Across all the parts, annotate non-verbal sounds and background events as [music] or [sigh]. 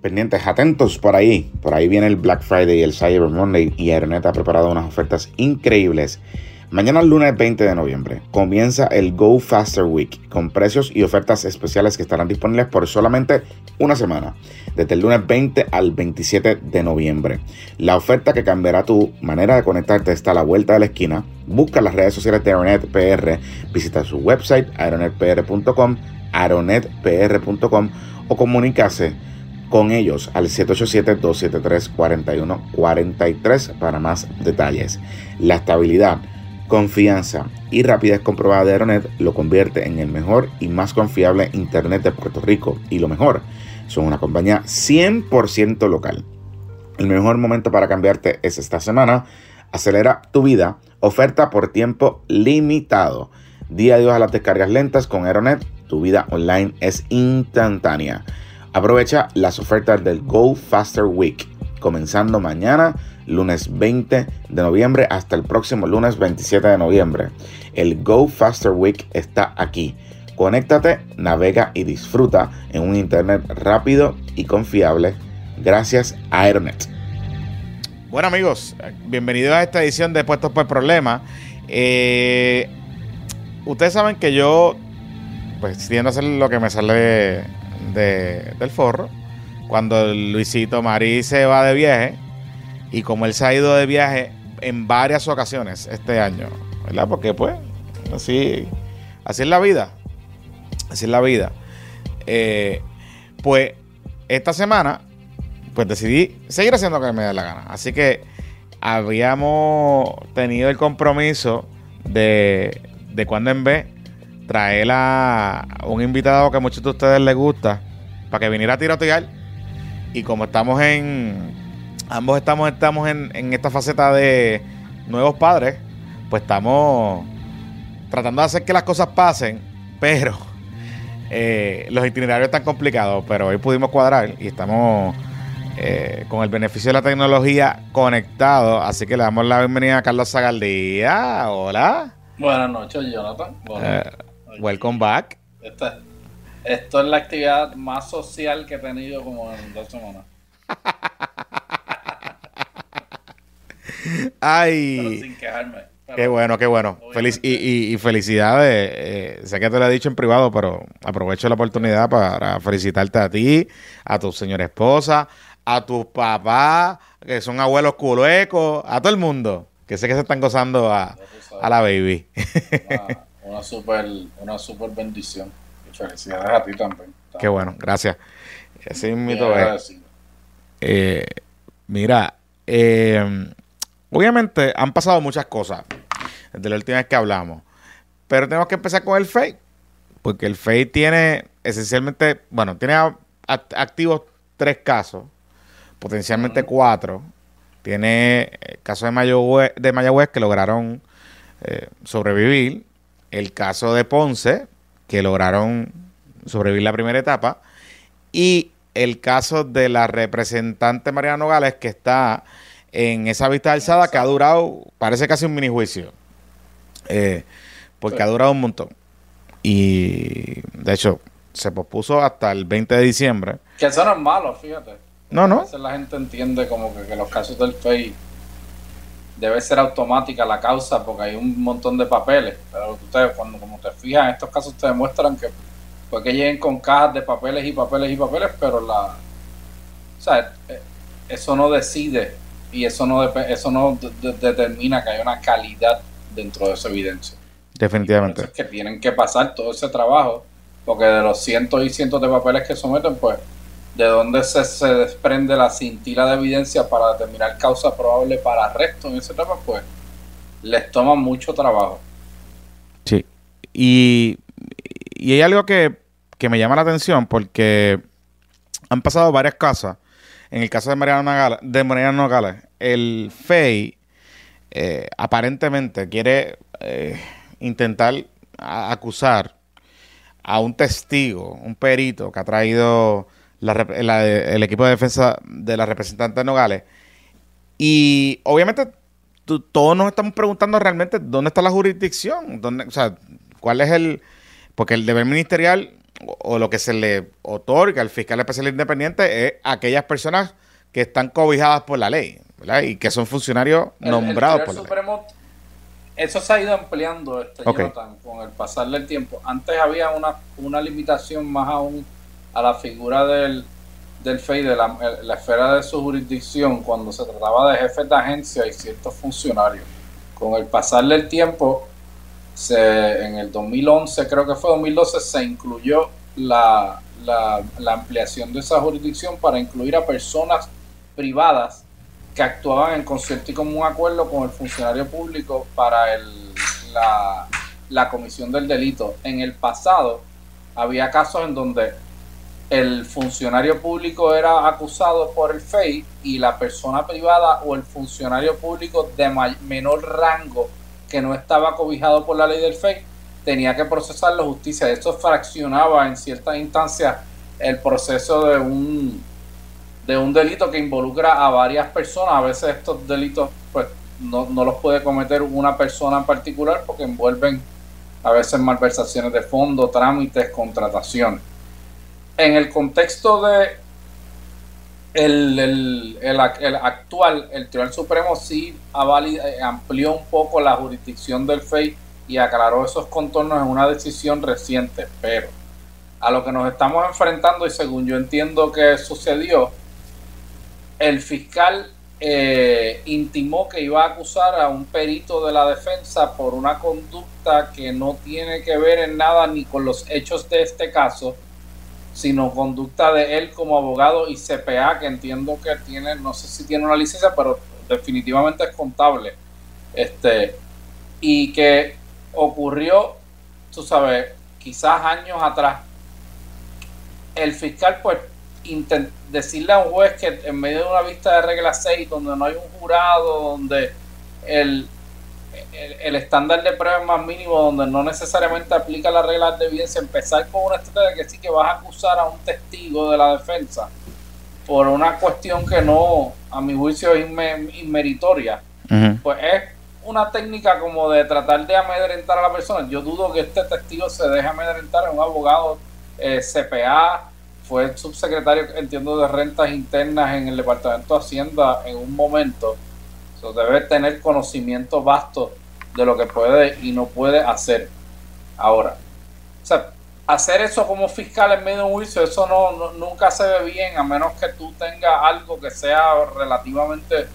pendientes, atentos por ahí. Por ahí viene el Black Friday y el Cyber Monday y Aeronet ha preparado unas ofertas increíbles. Mañana lunes 20 de noviembre comienza el Go Faster Week con precios y ofertas especiales que estarán disponibles por solamente una semana, desde el lunes 20 al 27 de noviembre. La oferta que cambiará tu manera de conectarte está a la vuelta de la esquina. Busca las redes sociales de Aeronet PR, visita su website aeronetpr.com, aeronetpr.com o comunícase con ellos al 787-273-4143 para más detalles. La estabilidad, confianza y rapidez comprobada de Aeronet lo convierte en el mejor y más confiable Internet de Puerto Rico. Y lo mejor, son una compañía 100% local. El mejor momento para cambiarte es esta semana. Acelera tu vida. Oferta por tiempo limitado. Día de a las descargas lentas con Aeronet. Tu vida online es instantánea. Aprovecha las ofertas del Go Faster Week, comenzando mañana, lunes 20 de noviembre, hasta el próximo lunes 27 de noviembre. El Go Faster Week está aquí. Conéctate, navega y disfruta en un internet rápido y confiable gracias a Aeronet. Bueno amigos, bienvenidos a esta edición de Puestos por Problemas. Eh, ustedes saben que yo, pues tiendo a hacer lo que me sale del forro, cuando Luisito Marí se va de viaje, y como él se ha ido de viaje en varias ocasiones este año, ¿verdad? Porque pues, así, así es la vida, así es la vida. Eh, pues esta semana, pues decidí seguir haciendo lo que me dé la gana. Así que habíamos tenido el compromiso de, de cuando en vez traer a un invitado que a muchos de ustedes les gusta para que viniera a tirotear. Y como estamos en. Ambos estamos, estamos en, en esta faceta de nuevos padres, pues estamos tratando de hacer que las cosas pasen, pero eh, los itinerarios están complicados, pero hoy pudimos cuadrar y estamos eh, con el beneficio de la tecnología conectados, así que le damos la bienvenida a Carlos Zagaldía. Hola. Buenas noches, Jonathan. Eh, welcome back. Esto es la actividad más social que he tenido como en dos semanas. [laughs] Ay. sin quejarme. qué bueno, qué bueno. Feliz, y, felicidades. Eh, sé que te lo he dicho en privado, pero aprovecho la oportunidad para felicitarte a ti, a tu señora esposa, a tus papás, que son abuelos culecos, a todo el mundo, que sé que se están gozando a, la baby. Una, super, una super bendición. Felicidades a ti también. Qué bueno, gracias. Así mito eh, mira, eh, obviamente han pasado muchas cosas desde la última vez que hablamos, pero tenemos que empezar con el FEI, porque el FEI tiene esencialmente, bueno, tiene activos tres casos, potencialmente cuatro. Tiene el caso de Mayagüez, de Mayagüez que lograron eh, sobrevivir, el caso de Ponce, que lograron sobrevivir la primera etapa. Y el caso de la representante Mariana Nogales, que está en esa vista alzada, que ha durado, parece casi un mini juicio. Eh, porque ha durado un montón. Y de hecho, se pospuso hasta el 20 de diciembre. Que eso no es malo, fíjate. No, no. A veces la gente entiende como que, que los casos del FEI debe ser automática la causa porque hay un montón de papeles. Pero ustedes, cuando como te fijas, en estos casos te demuestran que pues que lleguen con cajas de papeles y papeles y papeles, pero la. O sea, eh, eso no decide y eso no, eso no determina que haya una calidad dentro de esa evidencia. Definitivamente. es que tienen que pasar todo ese trabajo, porque de los cientos y cientos de papeles que someten, pues de dónde se, se, desprende la cintila de evidencia para determinar causa probable para arresto en ese tema, pues les toma mucho trabajo. Sí. Y, y hay algo que, me llama la atención porque han pasado varias cosas. En el caso de Mariano Nogales, de Mariano Nogales el FEI eh, aparentemente quiere eh, intentar acusar a un testigo, un perito que ha traído el equipo de defensa de la representante Nogales. Y obviamente todos nos estamos preguntando realmente dónde está la jurisdicción, dónde, o sea, cuál es el... Porque el deber ministerial o, lo que se le otorga al fiscal especial independiente es aquellas personas que están cobijadas por la ley, ¿verdad? Y que son funcionarios nombrados por la ley. Eso se ha ido ampliando, este, con el pasar del tiempo. Antes había una, una limitación más aún a la figura del, del FEI, de la, la, esfera de su jurisdicción, cuando se trataba de jefes de agencia y ciertos funcionarios. Con el pasar del tiempo, se, en el 2011, creo que fue 2012, se incluyó la, la, la ampliación de esa jurisdicción para incluir a personas privadas que actuaban en concierto y común acuerdo con el funcionario público para el, la, la comisión del delito. En el pasado había casos en donde el funcionario público era acusado por el FEI y la persona privada o el funcionario público de menor rango que no estaba cobijado por la ley del FEI tenía que procesar la justicia. Esto fraccionaba en ciertas instancias el proceso de un de un delito que involucra a varias personas. A veces estos delitos pues no, no los puede cometer una persona en particular porque envuelven a veces malversaciones de fondo, trámites, contrataciones. En el contexto de el, el, actual, el Tribunal Supremo sí eh, amplió un poco la jurisdicción del FEI y aclaró esos contornos en una decisión reciente, pero a lo que nos estamos enfrentando y según yo entiendo que sucedió, el fiscal eh, intimó que iba a acusar a un perito de la defensa por una conducta que no tiene que ver en nada ni con los hechos de este caso, sino conducta de él como abogado y CPA, que entiendo que tiene, no sé si tiene una licencia, pero definitivamente es contable. Este, y que ocurrió, tú sabes, quizás años atrás. El fiscal, pues, decirle a un juez que en medio de una vista de regla 6, donde no hay un jurado, donde el, el, estándar de prueba más mínimo, donde no necesariamente aplica las reglas de evidencia, empezar con una estrategia que sí que vas a acusar a un testigo de la defensa por una cuestión que no, a mi juicio, es inmeritoria, pues es una técnica como de tratar de amedrentar a la persona. Yo dudo que este testigo se deje amedrentar en un abogado eh, CPA, fue subsecretario, entiendo, de rentas internas en el Departamento de Hacienda en un momento. So, debe tener conocimiento vasto de lo que puede y no puede hacer. Ahora, o sea, hacer eso como fiscal en medio de un juicio, eso no, nunca se ve bien, a menos que tú tengas algo que sea relativamente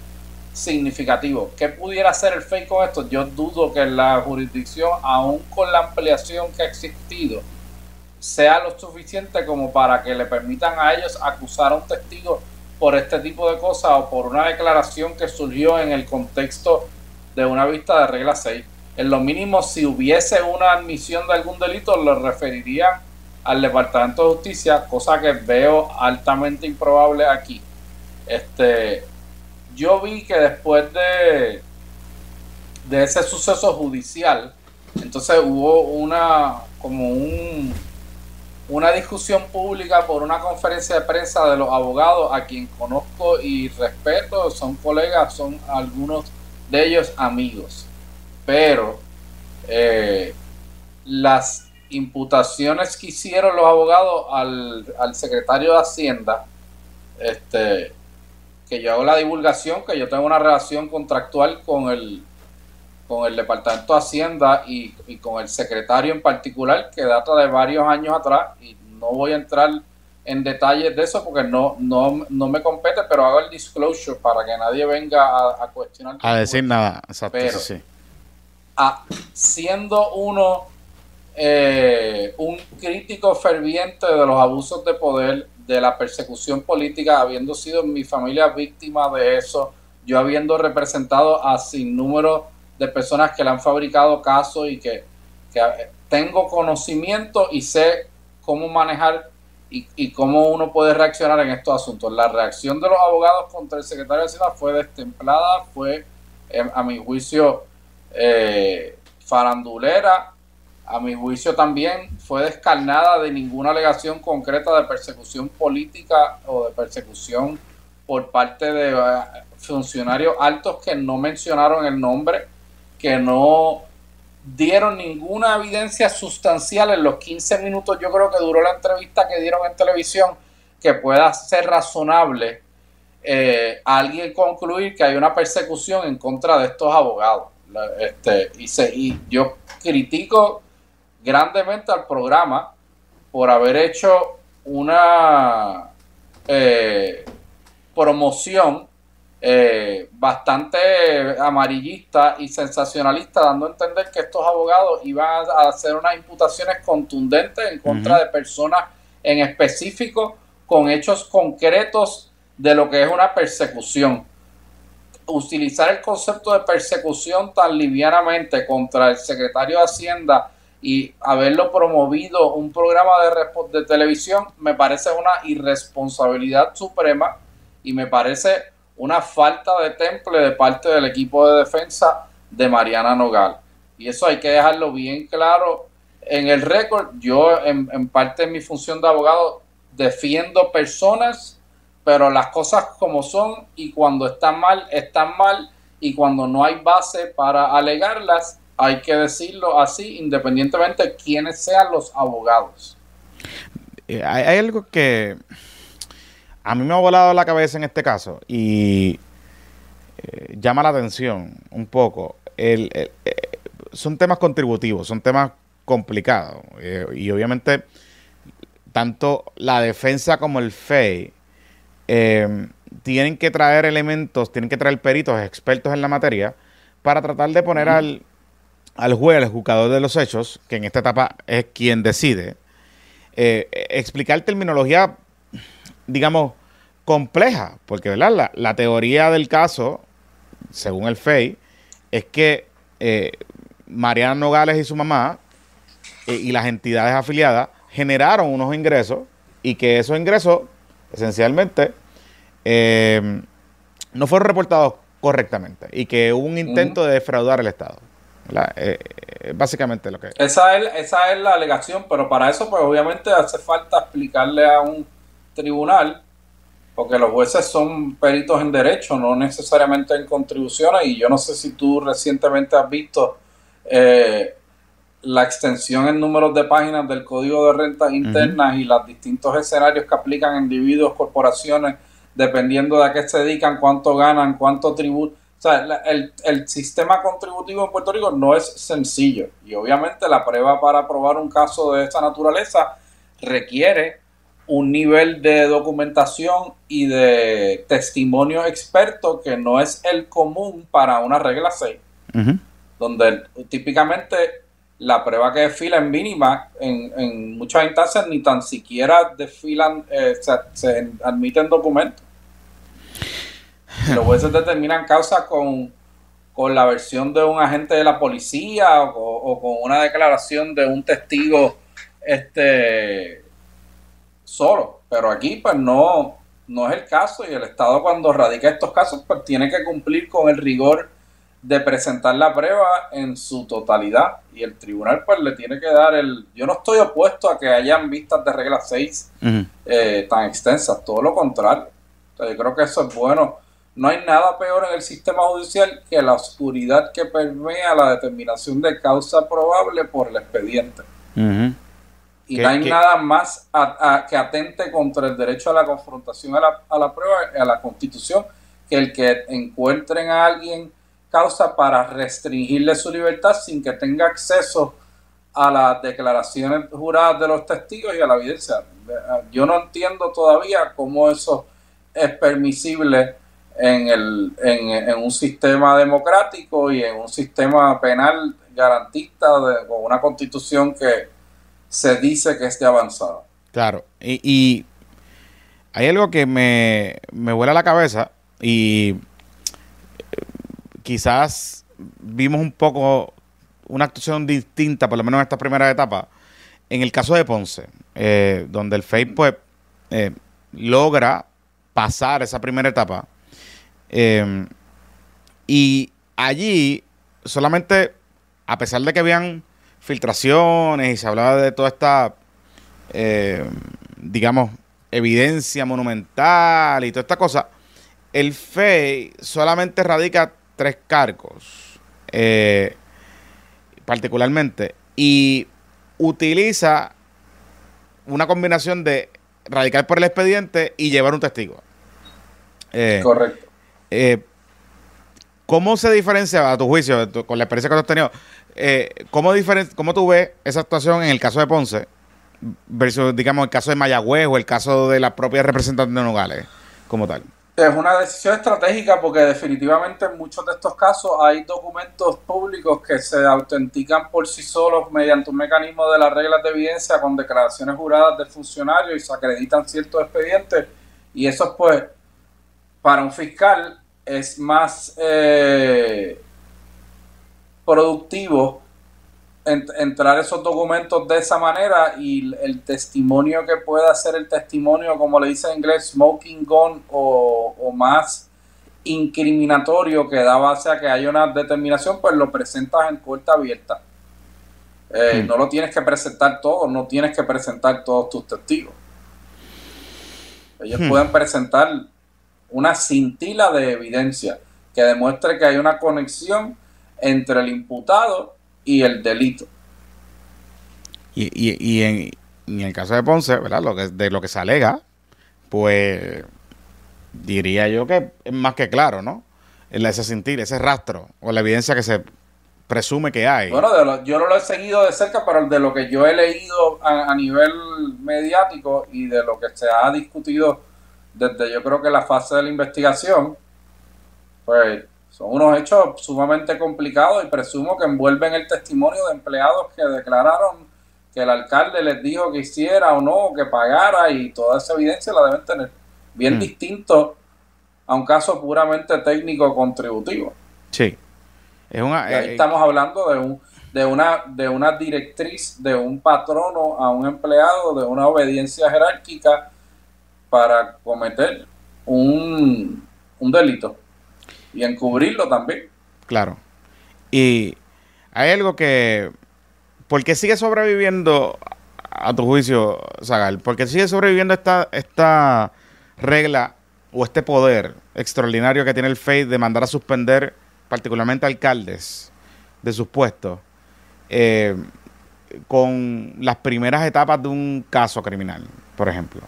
significativo. ¿Qué pudiera hacer el FEI con esto? Yo dudo que la jurisdicción, aún con la ampliación que ha existido, sea lo suficiente como para que le permitan a ellos acusar a un testigo por este tipo de cosas o por una declaración que surgió en el contexto de una vista de regla 6. En lo mínimo, si hubiese una admisión de algún delito, lo referirían al Departamento de Justicia, cosa que veo altamente improbable aquí. Este, yo vi que después de, de ese suceso judicial, entonces hubo una como un una discusión pública por una conferencia de prensa de los abogados a quien conozco y respeto, son colegas, son algunos de ellos amigos, pero eh, las imputaciones que hicieron los abogados al, al, secretario de Hacienda, este, que yo hago la divulgación, que yo tengo una relación contractual con el, con el Departamento de Hacienda y, con el secretario en particular, que data de varios años atrás, y no voy a entrar en detalles de eso porque no, no, no me compete, pero hago el disclosure para que nadie venga a, cuestionar. A decir nada, exacto. Pero, sí. siendo uno eh, un crítico ferviente de los abusos de poder, de la persecución política, habiendo sido mi familia víctima de eso, yo habiendo representado a sin número de personas que le han fabricado casos y que, tengo conocimiento y sé cómo manejar y, cómo uno puede reaccionar en estos asuntos. La reacción de los abogados contra el secretario de Hacienda fue destemplada, fue, em, a mi juicio, eh, farandulera, a mi juicio también fue descarnada de ninguna alegación concreta de persecución política o de persecución por parte de eh, funcionarios altos que no mencionaron el nombre que no dieron ninguna evidencia sustancial en los 15 minutos, yo creo que duró la entrevista que dieron en televisión, que pueda ser razonable eh, alguien concluir que hay una persecución en contra de estos abogados. Este, y, y yo critico grandemente al programa por haber hecho una eh, promoción eh, bastante amarillista y sensacionalista, dando a entender que estos abogados iban a hacer unas imputaciones contundentes en contra de personas en específico con hechos concretos de lo que es una persecución. Utilizar el concepto de persecución tan livianamente contra el secretario de Hacienda y haberlo promovido un programa de, de televisión me parece una irresponsabilidad suprema y me parece una falta de temple de parte del equipo de defensa de Mariana Nogal. Y eso hay que dejarlo bien claro en el récord. Yo, en, parte de mi función de abogado, defiendo personas, pero las cosas como son y cuando están mal, están mal y cuando no hay base para alegarlas, hay que decirlo así, independientemente de quiénes sean los abogados. Eh, hay algo que a mí me ha volado la cabeza en este caso y eh, llama la atención un poco. El, eh, son temas contributivos, son temas complicados eh, y obviamente tanto la defensa como el FEI tienen que traer elementos, tienen que traer peritos expertos en la materia para tratar de poner al, al juez, al juzgador de los hechos, que en esta etapa es quien decide, explicar terminología digamos, compleja, porque ¿verdad? La, teoría del caso, según el FEI, es que eh, Mariana Nogales y su mamá eh, y las entidades afiliadas generaron unos ingresos y que esos ingresos, esencialmente, eh, no fueron reportados correctamente y que hubo un intento de defraudar el Estado. básicamente lo que Esa es, esa es la alegación, pero para eso, pues obviamente hace falta explicarle a un tribunal, porque los jueces son peritos en derecho, no necesariamente en contribuciones, y yo no sé si tú recientemente has visto eh, la extensión en números de páginas del Código de Rentas Internas y los distintos escenarios que aplican individuos, corporaciones, dependiendo de a qué se dedican, cuánto ganan, cuánto tributo. O sea, el, el, sistema contributivo en Puerto Rico no es sencillo y obviamente la prueba para aprobar un caso de esta naturaleza requiere un nivel de documentación y de testimonio experto que no es el común para una regla 6, donde típicamente la prueba que desfila es mínima, en, muchas instancias ni tan siquiera desfilan, eh, se, admiten documentos. Los [laughs] jueces determinan causa con, con la versión de un agente de la policía o, o con una declaración de un testigo este solo. Pero aquí pues no, no es el caso y el Estado cuando radica estos casos pues tiene que cumplir con el rigor de presentar la prueba en su totalidad y el tribunal pues le tiene que dar el... Yo no estoy opuesto a que hayan vistas de regla 6 eh, tan extensas, todo lo contrario. yo creo que eso es bueno. No hay nada peor en el sistema judicial que la oscuridad que permea la determinación de causa probable por el expediente. Y no hay nada más que atente contra el derecho a la confrontación a la, a la prueba, a la constitución, que el que encuentren a alguien causa para restringirle su libertad sin que tenga acceso a las declaraciones juradas de los testigos y a la evidencia. Yo no entiendo todavía cómo eso es permisible en, el, en, en un sistema democrático y en un sistema penal garantista con una constitución que, se dice que esté avanzado. Claro, y, hay algo que me, me vuela la cabeza y eh, quizás vimos un poco una actuación distinta, por lo menos en esta primera etapa, en el caso de Ponce, eh, donde el FEI pues eh, logra pasar esa primera etapa y allí solamente, a pesar de que habían filtraciones y se hablaba de toda esta, eh, digamos, evidencia monumental y toda esta cosa, el FEI solamente radica tres cargos. Eh, particularmente, y utiliza una combinación de radicar por el expediente y llevar un testigo. Eh, Correcto. Eh, ¿Cómo se diferencia, a tu juicio, con la experiencia que tú has tenido, eh, ¿cómo, ¿cómo tú ves esa actuación en el caso de Ponce versus, digamos, el caso de Mayagüez o el caso de la propia representante de Nogales como tal? Es una decisión estratégica porque definitivamente en muchos de estos casos hay documentos públicos que se autentican por sí solos mediante un mecanismo de las reglas de evidencia con declaraciones juradas del funcionario y se acreditan ciertos expedientes y eso pues para un fiscal es más eh, productivo entrar esos documentos de esa manera y el testimonio que pueda ser el testimonio, como le dice en inglés, smoking gun o, más incriminatorio que da base a que haya una determinación, pues lo presentas en puerta abierta. Eh, hmm. No lo tienes que presentar todo, no tienes que presentar todos tus testigos. Ellos hmm. pueden presentar una cintila de evidencia que demuestre que hay una conexión entre el imputado y el delito. Y, y, y en, en, el caso de Ponce, ¿verdad? Lo que, de lo que se alega, pues diría yo que es más que claro, ¿no? Ese sentir, ese rastro o la evidencia que se presume que hay. Bueno, yo no lo he seguido de cerca, pero de lo que yo he leído a, a, nivel mediático y de lo que se ha discutido desde yo creo que la fase de la investigación, pues son unos hechos sumamente complicados y presumo que envuelven el testimonio de empleados que declararon que el alcalde les dijo que hiciera o no, que pagara y toda esa evidencia la deben tener. Bien mm. distinto a un caso puramente técnico contributivo. Sí. Es una, ahí eh, estamos hablando de un de una de una directriz, de un patrono a un empleado, de una obediencia jerárquica para cometer un, un delito y encubrirlo también. Claro. Y hay algo que... ¿Por qué sigue sobreviviendo, a tu juicio, Zagal? ¿Por qué sigue sobreviviendo esta, esta regla o este poder extraordinario que tiene el FEI de mandar a suspender particularmente alcaldes de sus puestos eh, con las primeras etapas de un caso criminal, por ejemplo?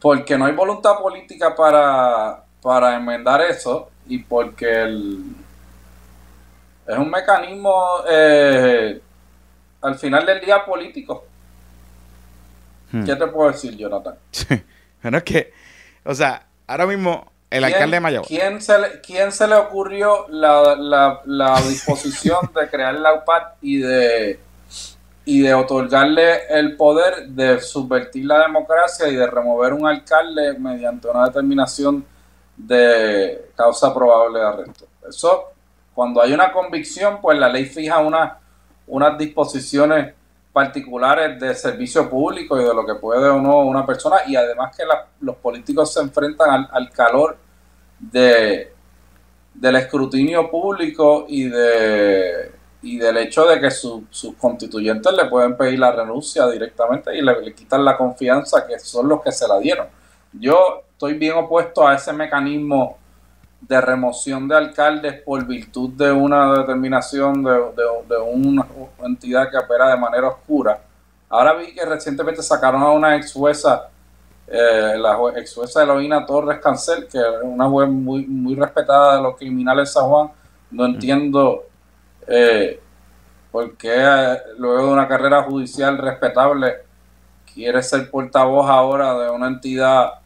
Porque no hay voluntad política para para enmendar eso y porque el, es un mecanismo eh, al final del día político. Hmm. ¿Qué te puedo decir, Jonathan? [laughs] bueno, es que, o sea, ahora mismo el alcalde de Mayagüez. ¿quién se, le, ¿Quién se le ocurrió la, la, la disposición de crear la UPAD y de y de otorgarle el poder de subvertir la democracia y de remover un alcalde mediante una determinación de causa probable de arresto. Eso, cuando hay una convicción, pues la ley fija una, unas disposiciones particulares de servicio público y de lo que puede o no una persona y además que los políticos se enfrentan al, calor de del escrutinio público y de y del hecho de que sus constituyentes le pueden pedir la renuncia directamente y le, le, quitan la confianza que son los que se la dieron. Yo estoy bien opuesto a ese mecanismo de remoción de alcaldes por virtud de una determinación de, de, una entidad que opera de manera oscura. Ahora vi que recientemente sacaron a una ex jueza, eh, la ex jueza Eloína Torres Cancel, que es una juez muy, muy respetada de los criminales de San Juan. No entiendo eh, por qué eh, luego de una carrera judicial respetable quiere ser portavoz ahora de una entidad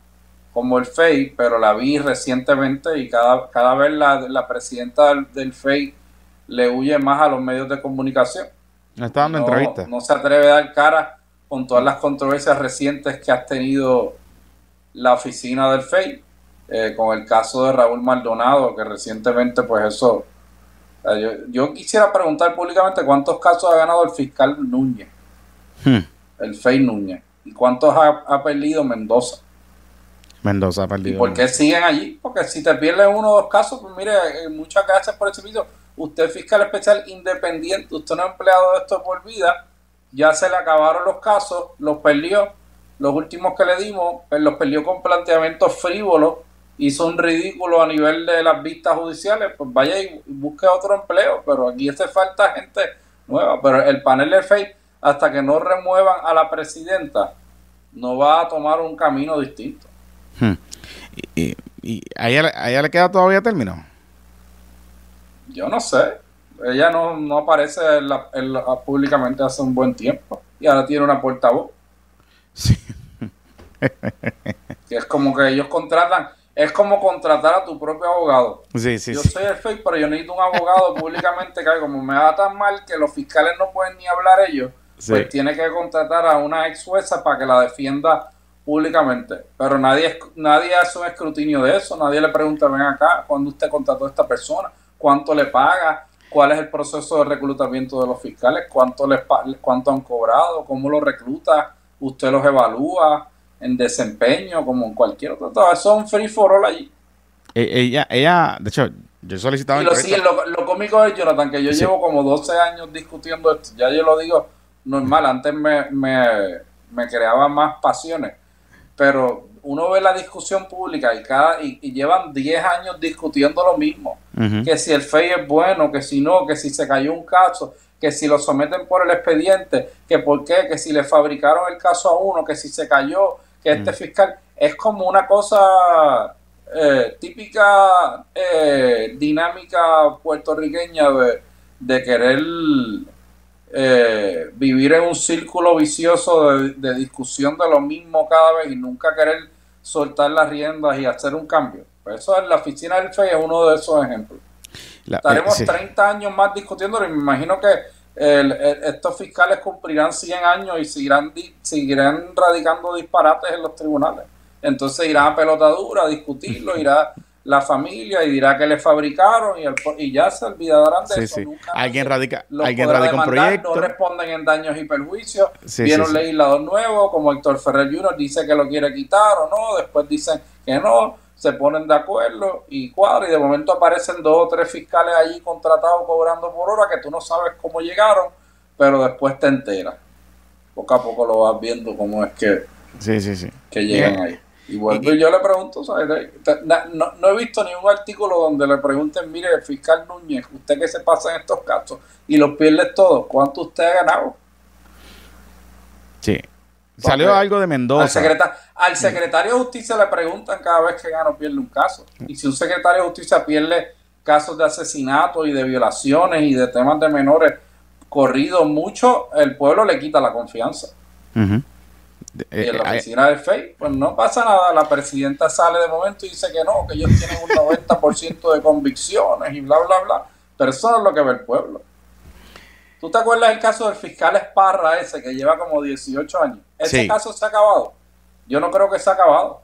como el FEI, pero la vi recientemente y cada, cada vez la, presidenta del, FEI le huye más a los medios de comunicación. No está dando entrevistas. No se atreve a dar cara con todas las controversias recientes que ha tenido la oficina del FEI, eh, con el caso de Raúl Maldonado, que recientemente, pues eso. yo, yo, quisiera preguntar públicamente cuántos casos ha ganado el fiscal Núñez, hmm. el FEI Núñez, y cuántos ha, ha perdido Mendoza. Mendoza ha perdido. ¿Y por qué siguen allí? Porque si te pierdes uno o dos casos, pues mire, eh, muchas gracias por el servicio. Usted es fiscal especial independiente, usted no es empleado de esto por vida, ya se le acabaron los casos, los perdió. Los últimos que le dimos, pues los perdió con planteamientos frívolos hizo un ridículo a nivel de las vistas judiciales, pues vaya y busque otro empleo, pero aquí hace falta gente nueva, pero el panel de FEI, hasta que no remuevan a la presidenta, no va a tomar un camino distinto. Hmm. ¿Y, y, a, ella, le queda todavía término? Yo no sé. Ella no, aparece públicamente hace un buen tiempo y ahora tiene una portavoz. Sí. que es como que ellos contratan, es como contratar a tu propio abogado. Sí, sí, yo soy el fake, pero yo necesito un abogado públicamente que como me va tan mal que los fiscales no pueden ni hablar ellos, pues tiene que contratar a una ex jueza para que la defienda públicamente. Pero nadie, nadie hace un escrutinio de eso, nadie le pregunta, ven acá, ¿cuándo usted contrató a esta persona? ¿Cuánto le paga? ¿Cuál es el proceso de reclutamiento de los fiscales? ¿Cuánto, les, cuánto han cobrado? ¿Cómo los recluta? ¿Usted los evalúa? en desempeño como en cualquier otro trabajo. Son free for all allí. E, ella, ella, de hecho, yo solicitaba... Y lo, sí, lo, cómico es, Jonathan, que yo llevo como 12 años discutiendo esto. Ya yo lo digo normal, antes me, me, creaba más pasiones. Pero uno ve la discusión pública y cada y, llevan 10 años discutiendo lo mismo. Que si el FEI es bueno, que si no, que si se cayó un caso, que si lo someten por el expediente, que por qué, que si le fabricaron el caso a uno, que si se cayó, que este fiscal es como una cosa eh, típica eh, dinámica puertorriqueña de, querer eh, vivir en un círculo vicioso de, discusión de lo mismo cada vez y nunca querer soltar las riendas y hacer un cambio. Pues eso es la oficina del FEI es uno de esos ejemplos. Estaremos 30 años más discutiendo y me imagino que estos fiscales cumplirán 100 años y seguirán, seguirán radicando disparates en los tribunales. Entonces irá a pelotadura a discutirlo, irá la familia y dirá que le fabricaron y, ya se olvidarán de eso. alguien radica, alguien radica un proyecto. No responden en daños y perjuicios. Viene un legislador nuevo, como Héctor Ferrer Jr. dice que lo quiere quitar o no, después dicen que no se ponen de acuerdo y cuadra y de momento aparecen dos o tres fiscales allí contratados cobrando por hora que tú no sabes cómo llegaron, pero después te enteras. Poco a poco lo vas viendo cómo es que, sí, sí, sí. que llegan ahí. Y vuelvo y, yo le pregunto, No, no, he visto ni un artículo donde le pregunten, mire, el fiscal Núñez, usted que se pasa en estos casos y los pierde todos, ¿cuánto usted ha ganado? Sí, Salió algo de Mendoza. Al, secretario de justicia le preguntan cada vez que gana o pierde un caso. Y si un secretario de justicia pierde casos de asesinato y de violaciones y de temas de menores corridos mucho, el pueblo le quita la confianza. Y en la eh, oficina del FEI, pues no pasa nada. La presidenta sale de momento y dice que no, que ellos tienen un 90% de convicciones y bla, bla, bla. Pero eso no es lo que ve el pueblo. ¿Tú te acuerdas el caso del fiscal Esparra ese que lleva como 18 años? ¿Ese caso se ha acabado? Yo no creo que se ha acabado.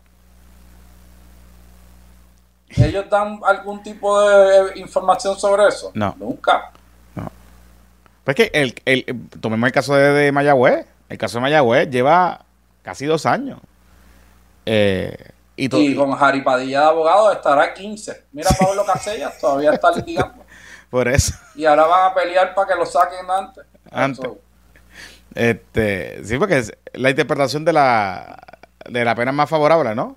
¿Ellos dan algún tipo de información sobre eso? No. Nunca. No. Pues que el, el, tomemos el caso de, Mayagüez. El caso de Mayagüez lleva casi dos años. Eh, y, con Jari Padilla de abogado estará 15. Mira Pablo Casellas, todavía está litigando. [laughs] Por eso. Y ahora van a pelear para que lo saquen antes. Antes. Este, sí, porque es la interpretación de la, de la pena más favorable, ¿no?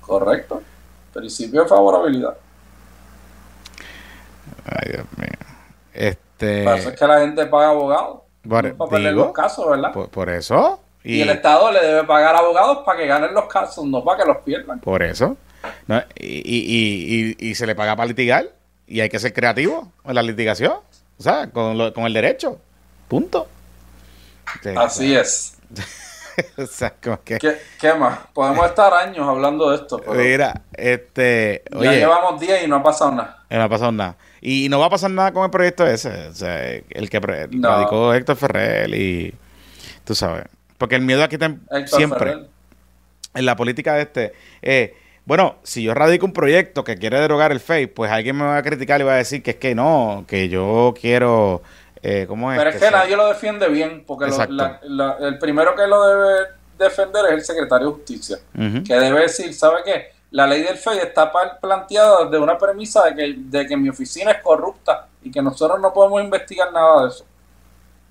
Correcto. Principio de favorabilidad. Ay, Dios mío. Este. Por eso es que la gente paga abogados. Por, para perder los casos, ¿verdad? Por, eso. Y, el Estado le debe pagar abogados para que ganen los casos, no para que los pierdan. Por eso. y, y, y, y se le paga para litigar. Y hay que ser creativo en la litigación, o sea, con, lo, con el derecho. Punto. Así es. [laughs] o sea, como que... ¿Qué, más? Podemos estar años hablando de esto. Mira, este... ya llevamos 10 y no ha pasado nada. no ha pasado nada. Y no va a pasar nada con el proyecto ese. O sea, el que radicó Héctor Ferrer y... Tú sabes. Porque el miedo aquí está siempre. En la política de este... Eh, bueno, si yo radico un proyecto que quiere derogar el FEI, pues alguien me va a criticar y va a decir que es que no, que yo quiero... Eh, ¿Cómo es? Pero es que, nadie lo defiende bien, porque el primero que lo debe defender es el secretario de Justicia, que debe decir, ¿sabe qué? La ley del FEI está planteada desde una premisa de que, de que mi oficina es corrupta y que nosotros no podemos investigar nada de eso.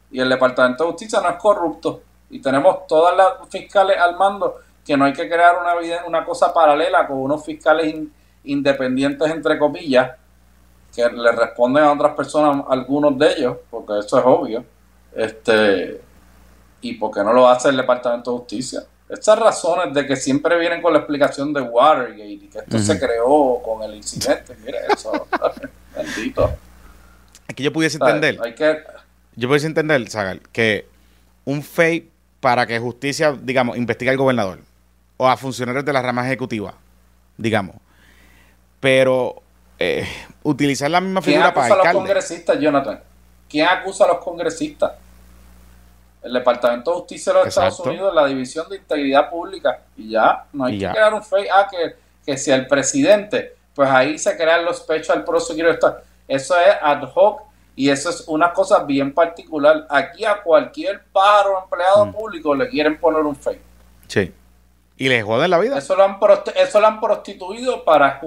Y el Departamento de Justicia no es corrupto. Y tenemos todas las fiscales al mando que no hay que crear una, una cosa paralela con unos fiscales independientes, entre comillas, que le responden a otras personas, algunos de ellos, porque eso es obvio, este y porque no lo hace el Departamento de Justicia. Estas razones de que siempre vienen con la explicación de Watergate y que esto se creó con el incidente, mire eso, [laughs] bendito. Que yo pudiese entender, yo pudiese entender, Sagal, que un fake para que justicia, digamos, investigue al gobernador o a funcionarios de la rama ejecutiva, digamos. Pero eh, utilizar la misma figura para ¿Quién acusa a los congresistas, Jonathan? ¿Quién acusa a los congresistas? El Departamento de Justicia de los Estados Unidos, la División de Integridad Pública, y ya, no hay que crear un fake, ah, que, que si el presidente, pues ahí se crean los special prosecutor, eso es ad hoc y eso es una cosa bien particular. Aquí a cualquier pájaro empleado mm. público le quieren poner un fake. Sí. Y le joden la vida. Eso lo han, eso lo han prostituido para,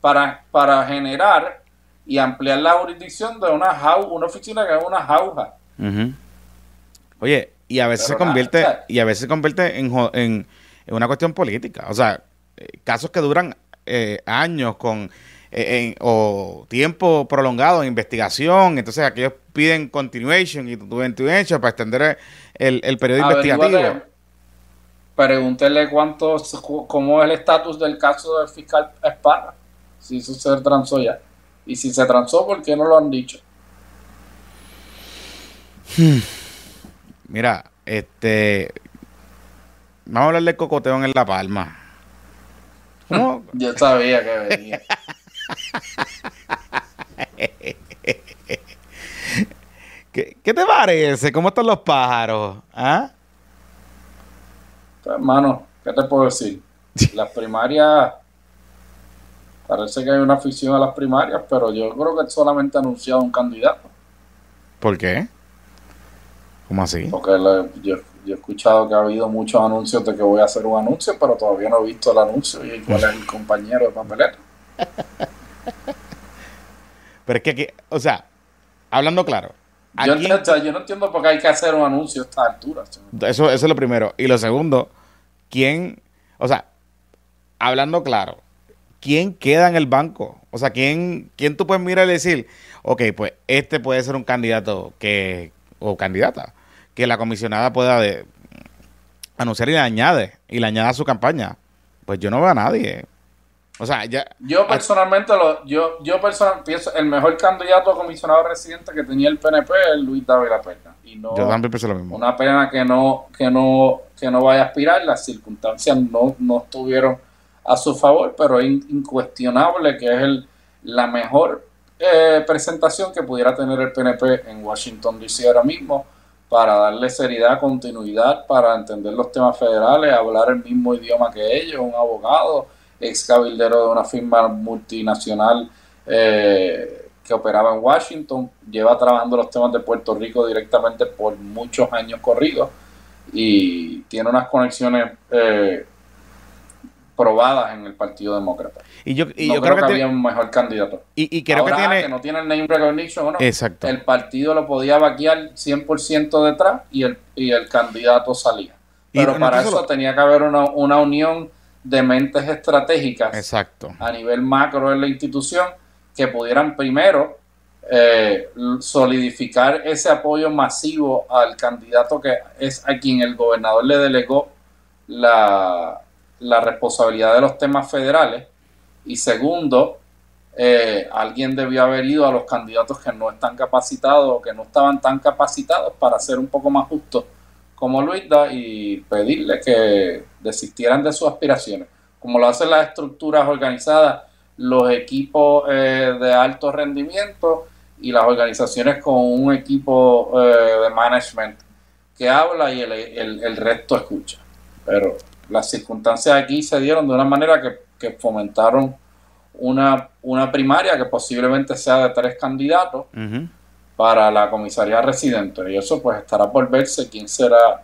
para, para generar y ampliar la jurisdicción de una, una oficina que es una jauja. Oye, y a veces se convierte, y a veces se convierte en, en, una cuestión política. O sea, eh, casos que duran eh, años con o tiempo prolongado en investigación, entonces aquellos piden continuation y continuation para extender el, el periodo investigativo. Pregúntele cuánto, cómo es el estatus del caso del fiscal Esparra, si eso se transó ya. Y si se transó, ¿por qué no lo han dicho? Hmm. Mira, este. Vamos a hablar de cocoteo en La Palma. [laughs] Yo sabía que venía. [laughs] [laughs] ¿Qué, te parece? ¿Cómo están los pájaros? ¿Ah? Pues, hermano, ¿qué te puedo decir? [laughs] Las primarias. Parece que hay una afición a las primarias, pero yo creo que solamente ha anunciado un candidato. ¿Por qué? ¿Cómo así? Porque yo, he escuchado que ha habido muchos anuncios de que voy a hacer un anuncio, pero todavía no he visto el anuncio y cuál es el [laughs] compañero de papeleta. Pero es que aquí, o sea, hablando claro. Yo, no entiendo por qué hay que hacer un anuncio a estas alturas. Eso, eso es lo primero. Y lo segundo, ¿quién, o sea, hablando claro, ¿quién queda en el banco? O sea, ¿quién, quién tú puedes mirar y decir, ok, pues este puede ser un candidato que, o candidata que la comisionada pueda de, anunciar y le añade y le añada a su campaña. Pues yo no veo a nadie. O sea, ya. Yo personalmente, lo, yo, yo personalmente pienso el mejor candidato a comisionado residente que tenía el PNP es Luis David Pena. Y no, yo también pienso lo mismo. Una pena que no, que no, que no vaya a aspirar. Las circunstancias no, no estuvieron a su favor, pero es incuestionable que es el, la mejor eh, presentación que pudiera tener el PNP en Washington DC ahora mismo para darle seriedad, continuidad, para entender los temas federales, hablar el mismo idioma que ellos, un abogado, ex cabildero de una firma multinacional eh, que operaba en Washington, lleva trabajando los temas de Puerto Rico directamente por muchos años corridos y tiene unas conexiones eh, probadas en el Partido Demócrata. Y yo, y yo creo, que, había un mejor candidato. Y, y creo que tiene... que no tiene el name recognition, ¿no? Exacto. El partido lo podía vaquear 100% detrás y el, y el candidato salía. Pero para eso tenía que haber una, una unión de mentes estratégicas Exacto. a nivel macro de la institución que pudieran primero eh, solidificar ese apoyo masivo al candidato que es a quien el gobernador le delegó la, la responsabilidad de los temas federales y segundo, eh, alguien debió haber ido a los candidatos que no están capacitados o que no estaban tan capacitados para ser un poco más justos como Luisa y pedirle que desistieran de sus aspiraciones, como lo hacen las estructuras organizadas, los equipos eh, de alto rendimiento y las organizaciones con un equipo eh, de management que habla y el, el resto escucha. Pero las circunstancias aquí se dieron de una manera que, fomentaron una, una, primaria que posiblemente sea de tres candidatos para la comisaría residente. Y eso pues estará por verse quién será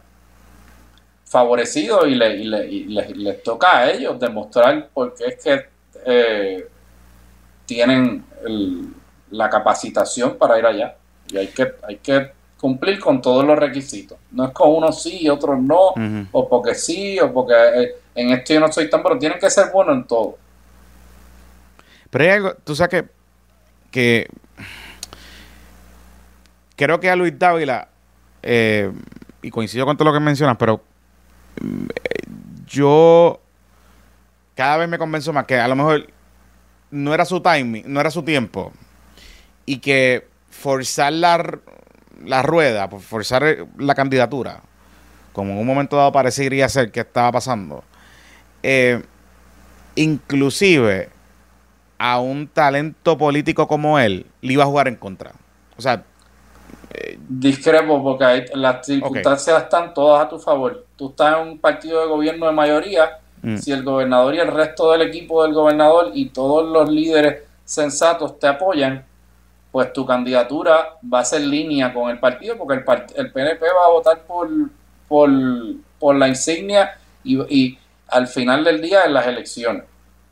favorecido y, le, y, les toca a ellos demostrar por qué es que eh, tienen la capacitación para ir allá. Y hay que, hay que cumplir con todos los requisitos. No es con unos sí y otros no, o porque sí, o porque... Eh, en esto yo no soy tan, pero tienen que ser buenos en todo. Pero hay algo, tú sabes que, que creo que a Luis Dávila, eh, y coincido con todo lo que mencionas, pero yo cada vez me convenzo más que a lo mejor no era su timing, no era su tiempo, y que forzar la, la rueda, forzar la candidatura, como en un momento dado parecería ser que estaba pasando, eh, inclusive a un talento político como él, le iba a jugar en contra. O sea... Eh, Discrepo porque las circunstancias están todas a tu favor. Tú estás en un partido de gobierno de mayoría, mm. si el gobernador y el resto del equipo del gobernador y todos los líderes sensatos te apoyan, pues tu candidatura va a ser línea con el partido, porque el, el PNP va a votar por, por, por la insignia y, y al final del día en las elecciones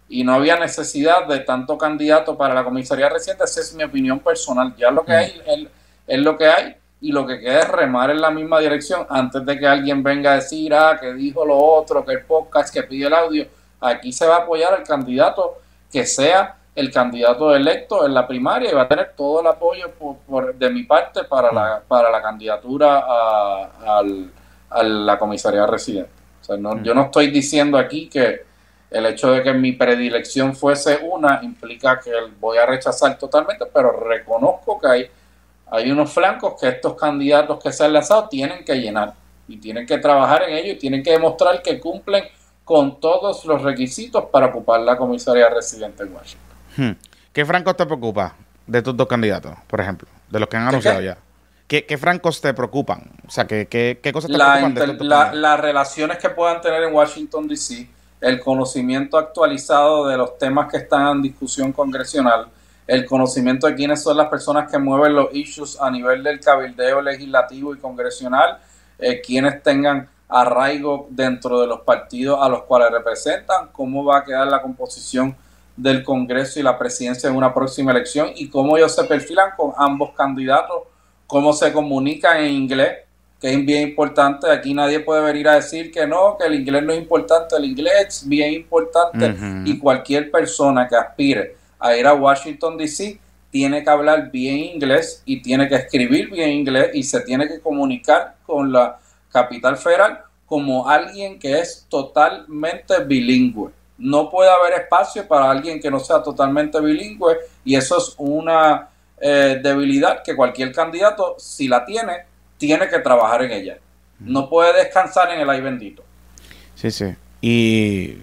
y no había necesidad de tanto candidato para la comisaría reciente. Esa es mi opinión personal. Ya lo que mm. hay es, lo que hay y lo que queda es remar en la misma dirección antes de que alguien venga a decir, ah, que dijo lo otro, que el podcast, que pide el audio. Aquí se va a apoyar al candidato que sea el candidato electo en la primaria y va a tener todo el apoyo por, de mi parte para la, para la candidatura a, la comisaría residente. O sea, no, yo no estoy diciendo aquí que el hecho de que mi predilección fuese una implica que voy a rechazar totalmente, pero reconozco que hay, hay unos flancos que estos candidatos que se han lanzado tienen que llenar y tienen que trabajar en ello y tienen que demostrar que cumplen con todos los requisitos para ocupar la comisaría residente en Washington. Hmm. ¿Qué francos te preocupa de estos dos candidatos, por ejemplo, de los que han anunciado ya? ¿Qué, francos te preocupan? O sea, ¿qué, qué, cosas te preocupan de estos Las relaciones que puedan tener en Washington, D.C., el conocimiento actualizado de los temas que están en discusión congresional, el conocimiento de quiénes son las personas que mueven los issues a nivel del cabildeo legislativo y congresional, eh, quienes tengan arraigo dentro de los partidos a los cuales representan, cómo va a quedar la composición del Congreso y la presidencia en una próxima elección y cómo ellos se perfilan con ambos candidatos, cómo se comunican en inglés, que es bien importante. Aquí nadie puede venir a decir que no, que el inglés no es importante. El inglés es bien importante y cualquier persona que aspire a ir a Washington, D.C., tiene que hablar bien inglés y tiene que escribir bien inglés y se tiene que comunicar con la capital federal como alguien que es totalmente bilingüe. No puede haber espacio para alguien que no sea totalmente bilingüe y eso es una eh, debilidad que cualquier candidato, si la tiene, tiene que trabajar en ella. No puede descansar en el ay bendito. Sí, sí. Y,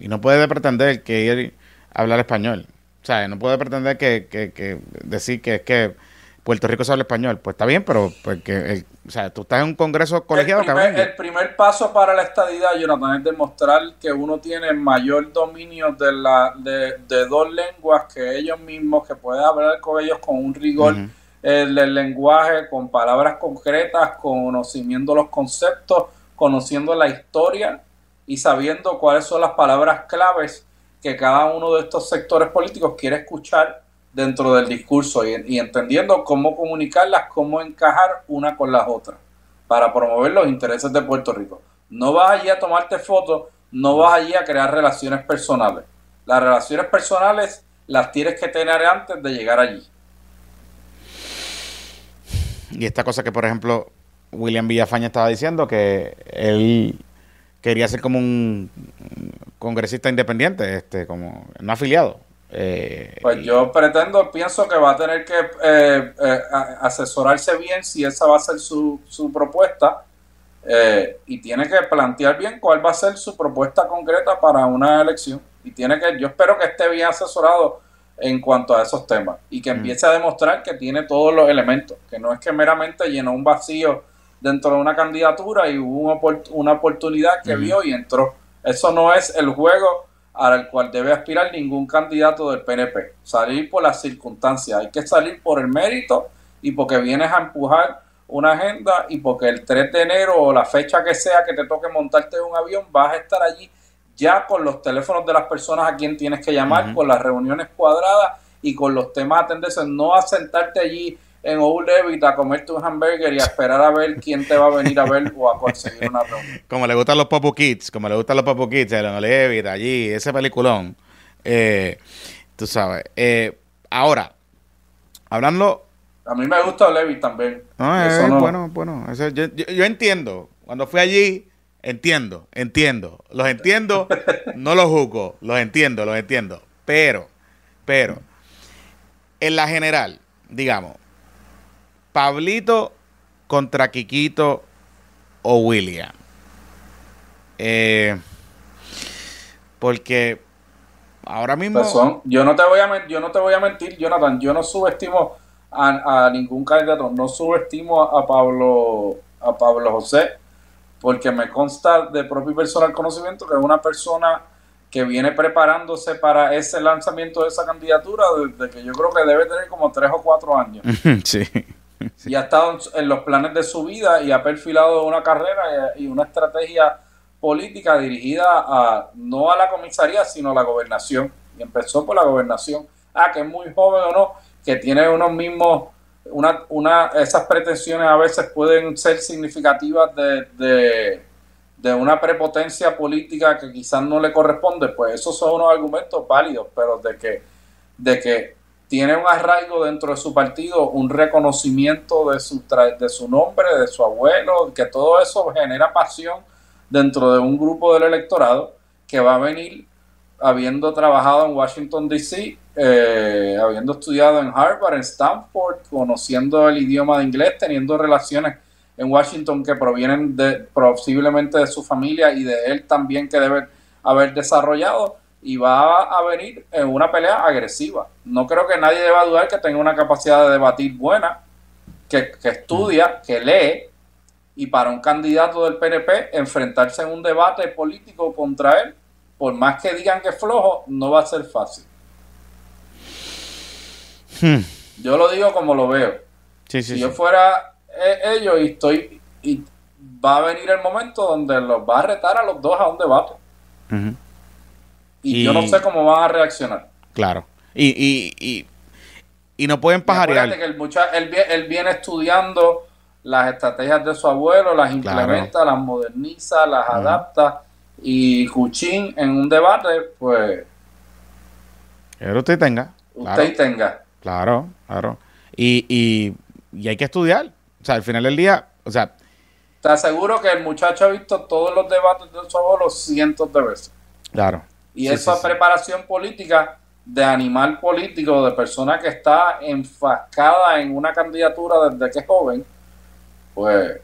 no puede pretender que él hablar español. O sea, no puede pretender que, que, decir que es que Puerto Rico sabe español. Pues está bien, pero porque o sea, tú estás en un congreso colegiado. El primer, el primer paso para la estadidad, Jonathan, es demostrar que uno tiene mayor dominio de, la, de, dos lenguas que ellos mismos, que puede hablar con ellos con un rigor el, lenguaje con palabras concretas, conociendo los conceptos, conociendo la historia y sabiendo cuáles son las palabras claves que cada uno de estos sectores políticos quiere escuchar dentro del discurso y, entendiendo cómo comunicarlas, cómo encajar una con las otras para promover los intereses de Puerto Rico. No vas allí a tomarte fotos, no vas allí a crear relaciones personales. Las relaciones personales las tienes que tener antes de llegar allí. Y esta cosa que, por ejemplo, William Villafaña estaba diciendo, que él quería ser como un congresista independiente, este, como no afiliado. Eh, pues yo pretendo, pienso que va a tener que eh, eh, asesorarse bien si esa va a ser su, su propuesta y tiene que plantear bien cuál va a ser su propuesta concreta para una elección. Y tiene que, yo espero que esté bien asesorado en cuanto a esos temas y que mm. empiece a demostrar que tiene todos los elementos, que no es que meramente llenó un vacío dentro de una candidatura y hubo una, oportunidad que vio y entró. Eso no es el juego al cual debe aspirar ningún candidato del PNP. Salir por las circunstancias, hay que salir por el mérito y porque vienes a empujar una agenda y porque el 3 de enero o la fecha que sea que te toque montarte en un avión vas a estar allí ya con los teléfonos de las personas a quien tienes que llamar, con las reuniones cuadradas y con los temas a atenderse, no a sentarte allí en Old Levit a comerte un hamburger y a esperar a ver quién te va a venir a ver o a conseguir una reunión. Como le gustan los Popo Kids, como le gustan los Popo Kids, en Old Levit, allí, ese peliculón. Eh, tú sabes. Eh, ahora, hablando A mí me gusta Levit también. No, Eso es no- bueno, bueno. eso yo, yo- yo entiendo. Cuando fui allí, entiendo, entiendo. Los entiendo, [laughs] no los juzgo. Los entiendo, los entiendo. Pero, pero, en la general, digamos, Pablito contra Quiquito o William. Eh, porque ahora mismo... Pues son- yo no te voy a yo no te voy a mentir, Jonathan, yo no subestimo a, a ningún candidato, no subestimo a, a Pablo a Pablo José, porque me consta de propio y personal conocimiento que es una persona que viene preparándose para ese lanzamiento de esa candidatura desde que yo creo que debe tener como tres o cuatro años. [laughs] sí. [laughs] y ha estado en, los planes de su vida y ha perfilado una carrera y, y una estrategia política dirigida a no a la comisaría sino a la gobernación. Y empezó por la gobernación. Ah que es muy joven o no que tiene unos mismos una, una esas pretensiones a veces pueden ser significativas de, de, de una prepotencia política que quizás no le corresponde. Pues esos son unos argumentos válidos pero de que de que tiene un arraigo dentro de su partido, un reconocimiento de su, de su nombre, de su abuelo, que todo eso genera pasión dentro de un grupo del electorado que va a venir habiendo trabajado en Washington, D.C., eh, habiendo estudiado en Harvard, en Stanford, conociendo el idioma de inglés, teniendo relaciones en Washington que provienen de, posiblemente de su familia y de él también que debe haber desarrollado y va a venir en una pelea agresiva. No creo que nadie deba dudar que tenga una capacidad de debatir buena, que, que estudia, que lee, y para un candidato del PNP enfrentarse en un debate político contra él, por más que digan que es flojo, no va a ser fácil. Hmm. Yo lo digo como lo veo. Sí, sí, si sí. yo fuera eh, ellos y estoy y va a venir el momento donde los va a retar a los dos a un debate. Y, Y- yo no sé cómo van a reaccionar. Claro. Y, y, y, y no pueden pajarear. que el mucha- él, él viene estudiando las estrategias de su abuelo, las implementa, las moderniza, las adapta y Cuchín en un debate, pues Que usted tenga. Claro, usted tenga. claro, claro. Y, y, y hay que estudiar. O sea, al final del día, o sea, Te aseguro que el muchacho ha visto todos los debates de su abuelo cientos de veces. claro. Y Sí, preparación política de animal político, de persona que está enfascada en una candidatura desde que es joven, pues eh,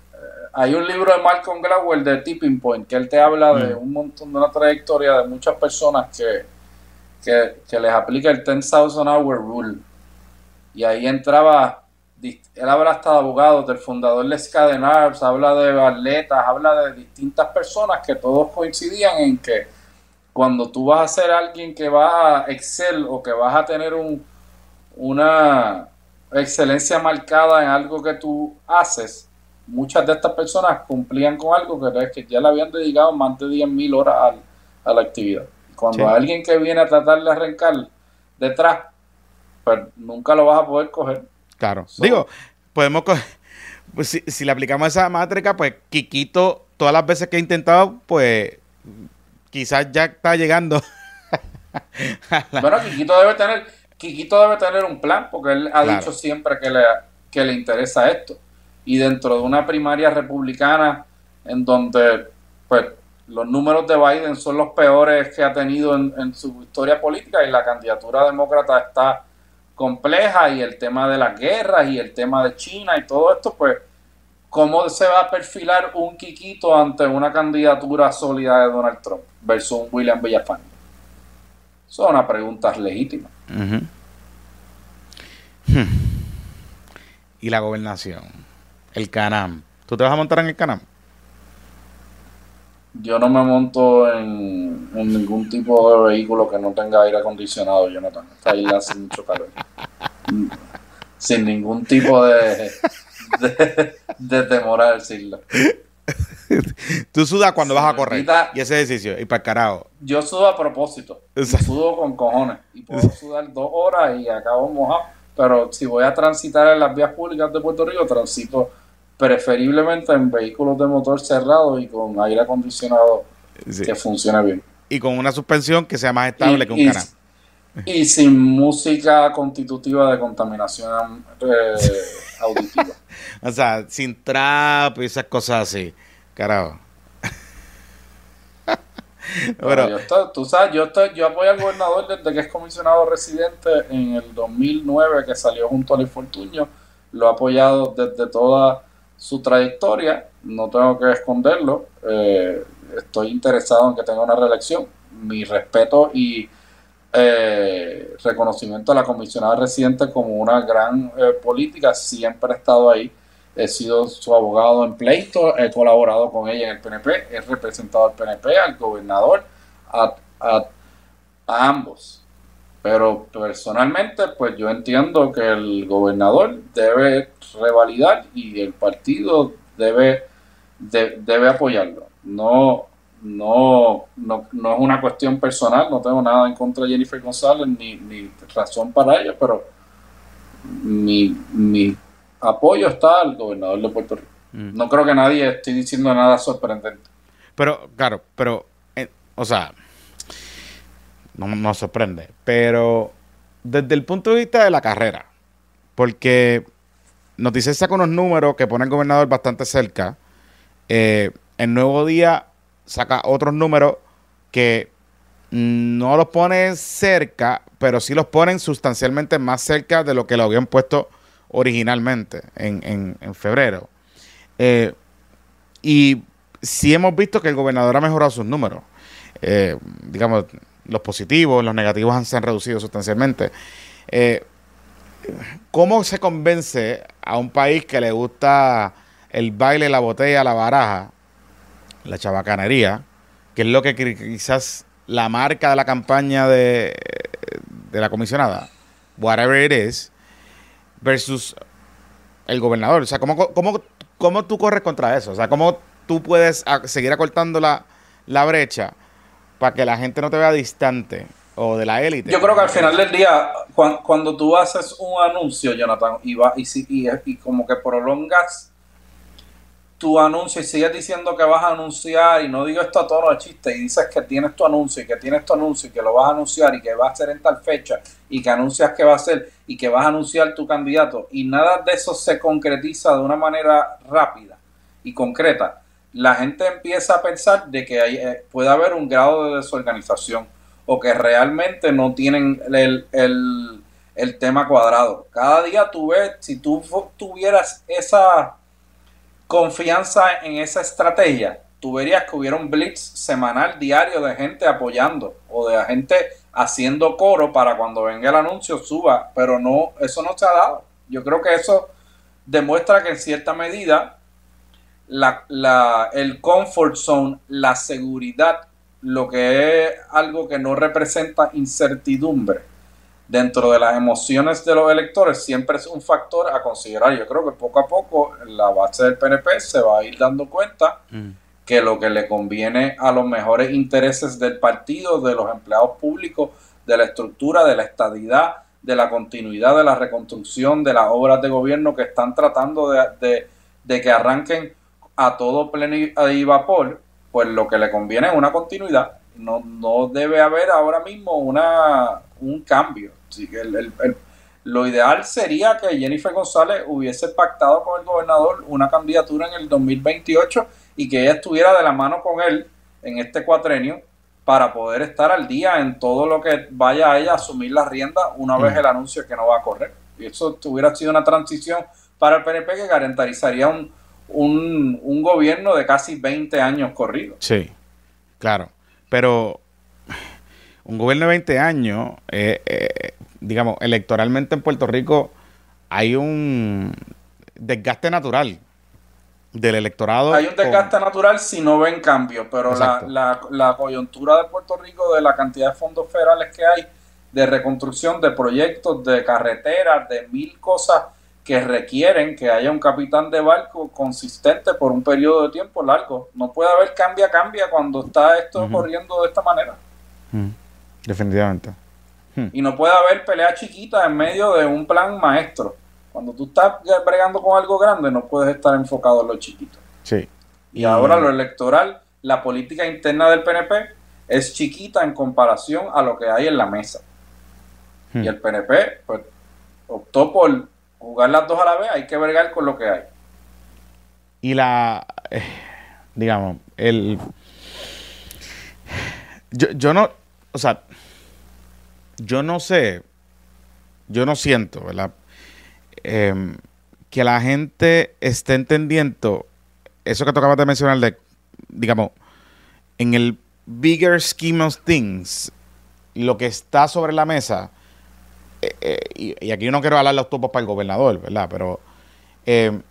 hay un libro de Malcolm Gladwell de Tipping Point, que él te habla de Mm. un montón de una trayectoria de muchas personas que, que, que les aplica el 10,000 hour rule. Y ahí entraba, él habla hasta de abogados, del fundador de Scadenars, habla de atletas, habla de distintas personas que todos coincidían en que cuando tú vas a ser alguien que va a excel o que vas a tener un, una excelencia marcada en algo que tú haces, muchas de estas personas cumplían con algo que, que ya le habían dedicado más de 10.000 horas a la actividad. Cuando Sí. hay alguien que viene a tratar de arrancar detrás, pues nunca lo vas a poder coger. Claro. So- Digo, podemos co- [laughs] pues, si, si le aplicamos esa métrica, pues Quiquito, todas las veces que ha intentado, pues quizás ya está llegando. la- [laughs] Bueno, Quiquito debe tener, Quiquito debe tener un plan, porque él ha Claro. dicho siempre que le, que le interesa esto. Y dentro de una primaria republicana en donde pues los números de Biden son los peores que ha tenido en, en su historia política y la candidatura demócrata está compleja y el tema de las guerras y el tema de China y todo esto, pues, ¿cómo se va a perfilar un Quiquito ante una candidatura sólida de Donald Trump versus un William Villafañe? Son una pregunta legítima. Ujú. Hmm. Y la gobernación. El Canam. ¿Tú te vas a montar en el Canam? Yo no me monto en, en ningún tipo de vehículo que no tenga aire acondicionado, Jonathan. Esta isla hace mucho calor. Sin ningún tipo de, de, de temor a decirlo. Tú sudas cuando vas a correr. Y ese ejercicio. Y para el carajo. Yo sudo a propósito. Sudo con cojones. Y puedo sudar dos horas y acabo mojado. pero si voy a transitar en las vías públicas de Puerto Rico, transito preferiblemente en vehículos de motor cerrado y con aire acondicionado que funcione bien. Y con una suspensión que sea más estable que un canal. Y sin música constitutiva de contaminación eh, [laughs] auditiva. [laughs] o sea, sin trap y esas cosas así. Carajo. [laughs] Pero, yo tú sabes, yo, estoy, yo apoyo al gobernador desde que es comisionado residente en el 2009 que salió junto al infortunio. Lo he apoyado desde toda su trayectoria. No tengo que esconderlo. Eh, estoy interesado en que tenga una reelección. Mi respeto y eh, reconocimiento a la comisionada residente como una gran eh, política. Siempre he estado ahí he sido su abogado en pleito, he colaborado con ella en el PNP, he representado al PNP, al gobernador, a, ambos. Pero personalmente, pues yo entiendo que el gobernador debe revalidar y el partido debe, debe apoyarlo. No, no, no, no es una cuestión personal, no tengo nada en contra de Jennifer González ni, ni razón para ello, pero mi, mi apoyo está al gobernador de Puerto Rico. Mm. No creo que nadie esté diciendo nada sorprendente. Pero, claro, pero, eh, o sea, no nos sorprende. Pero desde el punto de vista de la carrera, porque Noticias saca unos números que pone el gobernador bastante cerca. Eh, el nuevo día saca otros números que no los pone cerca, pero sí los ponen sustancialmente más cerca de lo que lo habían puesto originalmente en, en, febrero. Eh, y sí hemos visto que el gobernador ha mejorado sus números. Eh, digamos, los positivos, los negativos se han reducido sustancialmente. Eh, ¿Cómo se convence a un país que le gusta el baile, la botella, la baraja, la chabacanería, que es lo que quizás la marca de la campaña de, de la comisionada, whatever it is, versus el gobernador. O sea, ¿cómo, cómo, cómo tú corres contra eso? O sea, ¿cómo tú puedes seguir acortando la, brecha para que la gente no te vea distante o de la élite? Yo creo que al final del día, cuando, tú haces un anuncio, Jonathan, y, va, y, y, y como que prolongas tu anuncio y sigues diciendo que vas a anunciar, y no digo esto a tono de chiste, y dices que tienes tu anuncio y que tienes tu anuncio y que lo vas a anunciar y que va a ser en tal fecha y que anuncias que va a ser y que vas a anunciar tu candidato y nada de eso se concretiza de una manera rápida y concreta, la gente empieza a pensar de que eh, puede haber un grado de desorganización o que realmente no tienen el, el, el tema cuadrado. Cada día tú ves, si tú tuvieras esa confianza en esa estrategia, tú verías que hubiera un blitz semanal diario de gente apoyando o de gente haciendo coro para cuando venga el anuncio suba, pero no, eso no se ha dado. Yo creo que eso demuestra que en cierta medida la, la, el comfort zone, la seguridad, lo que es algo que no representa incertidumbre, dentro de las emociones de los electores siempre es un factor a considerar. Yo creo que poco a poco la base del PNP se va a ir dando cuenta mm. que lo que le conviene a los mejores intereses del partido, de los empleados públicos, de la estructura, de la estadidad, de la continuidad, de la reconstrucción, de las obras de gobierno que están tratando de, de que arranquen a todo pleno y vapor, pues lo que le conviene es una continuidad. No, no debe haber ahora mismo una, un cambio que lo ideal sería que Jennifer González hubiese pactado con el gobernador una candidatura en el 2028 y que ella estuviera de la mano con él en este cuatrenio para poder estar al día en todo lo que vaya a ella a asumir la rienda una vez mm. el anuncio que no va a correr. Y eso hubiera sido una transición para el PNP que garantizaría un, un, un gobierno de casi 20 años corrido. Sí, claro. Pero un gobierno de 20 años, eh, eh, digamos, electoralmente en Puerto Rico hay un desgaste natural del electorado. Hay un desgaste natural si no ven cambio, pero la, la, coyuntura de Puerto Rico, de la cantidad de fondos federales que hay, de reconstrucción de proyectos, de carreteras, de mil cosas que requieren que haya un capitán de barco consistente por un periodo de tiempo largo. No puede haber cambia, cambia cuando está esto corriendo de esta manera. Mm. Definitivamente. Hmm. Y no puede haber pelea chiquita en medio de un plan maestro. Cuando tú estás bregando con algo grande, no puedes estar enfocado en lo chiquito. Sí. Y, ahora lo electoral, la política interna del PNP es chiquita en comparación a lo que hay en la mesa. Hmm. Y el PNP pues, optó por jugar las dos a la vez, hay que bregar con lo que hay. Y la, eh, digamos, el... Yo, yo no, o sea, yo no sé, yo no siento, ¿verdad? Em, que la gente esté entendiendo eso que tocaba de mencionar de, digamos, en el bigger scheme of things, lo que está sobre la mesa, eh, eh, y, aquí yo no quiero hablar los topos para el gobernador, ¿verdad? Pero em,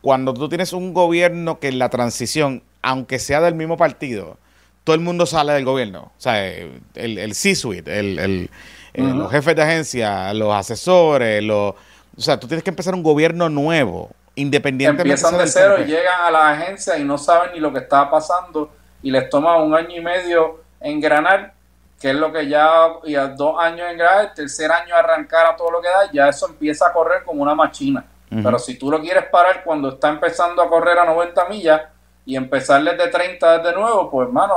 cuando tú tienes un gobierno que en la transición, aunque sea del mismo partido, todo el mundo sale del gobierno. O sea, el, el C-suite, el, los jefes de agencia, los asesores, los, o sea, tú tienes que empezar un gobierno nuevo, independientemente. Empiezan de cero y llegan a la agencia y no saben ni lo que está pasando y les toma un año y medio engranar, que es lo que ya, y a dos años engranar, el tercer año arrancar a todo lo que da, ya eso empieza a correr como una machina. Pero si tú lo quieres parar cuando está empezando a correr a 90 millas, y empezar desde 30 desde nuevo, pues hermano,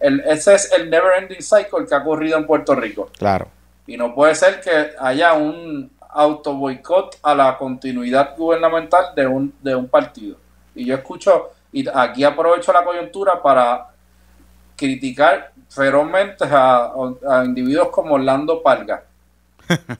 ese es el never ending cycle que ha ocurrido en Puerto Rico. Claro. Y no puede ser que haya un auto boicot a la continuidad gubernamental de un, de un partido. Y yo escucho, y aquí aprovecho la coyuntura para criticar ferozmente a, a individuos como Orlando Palga,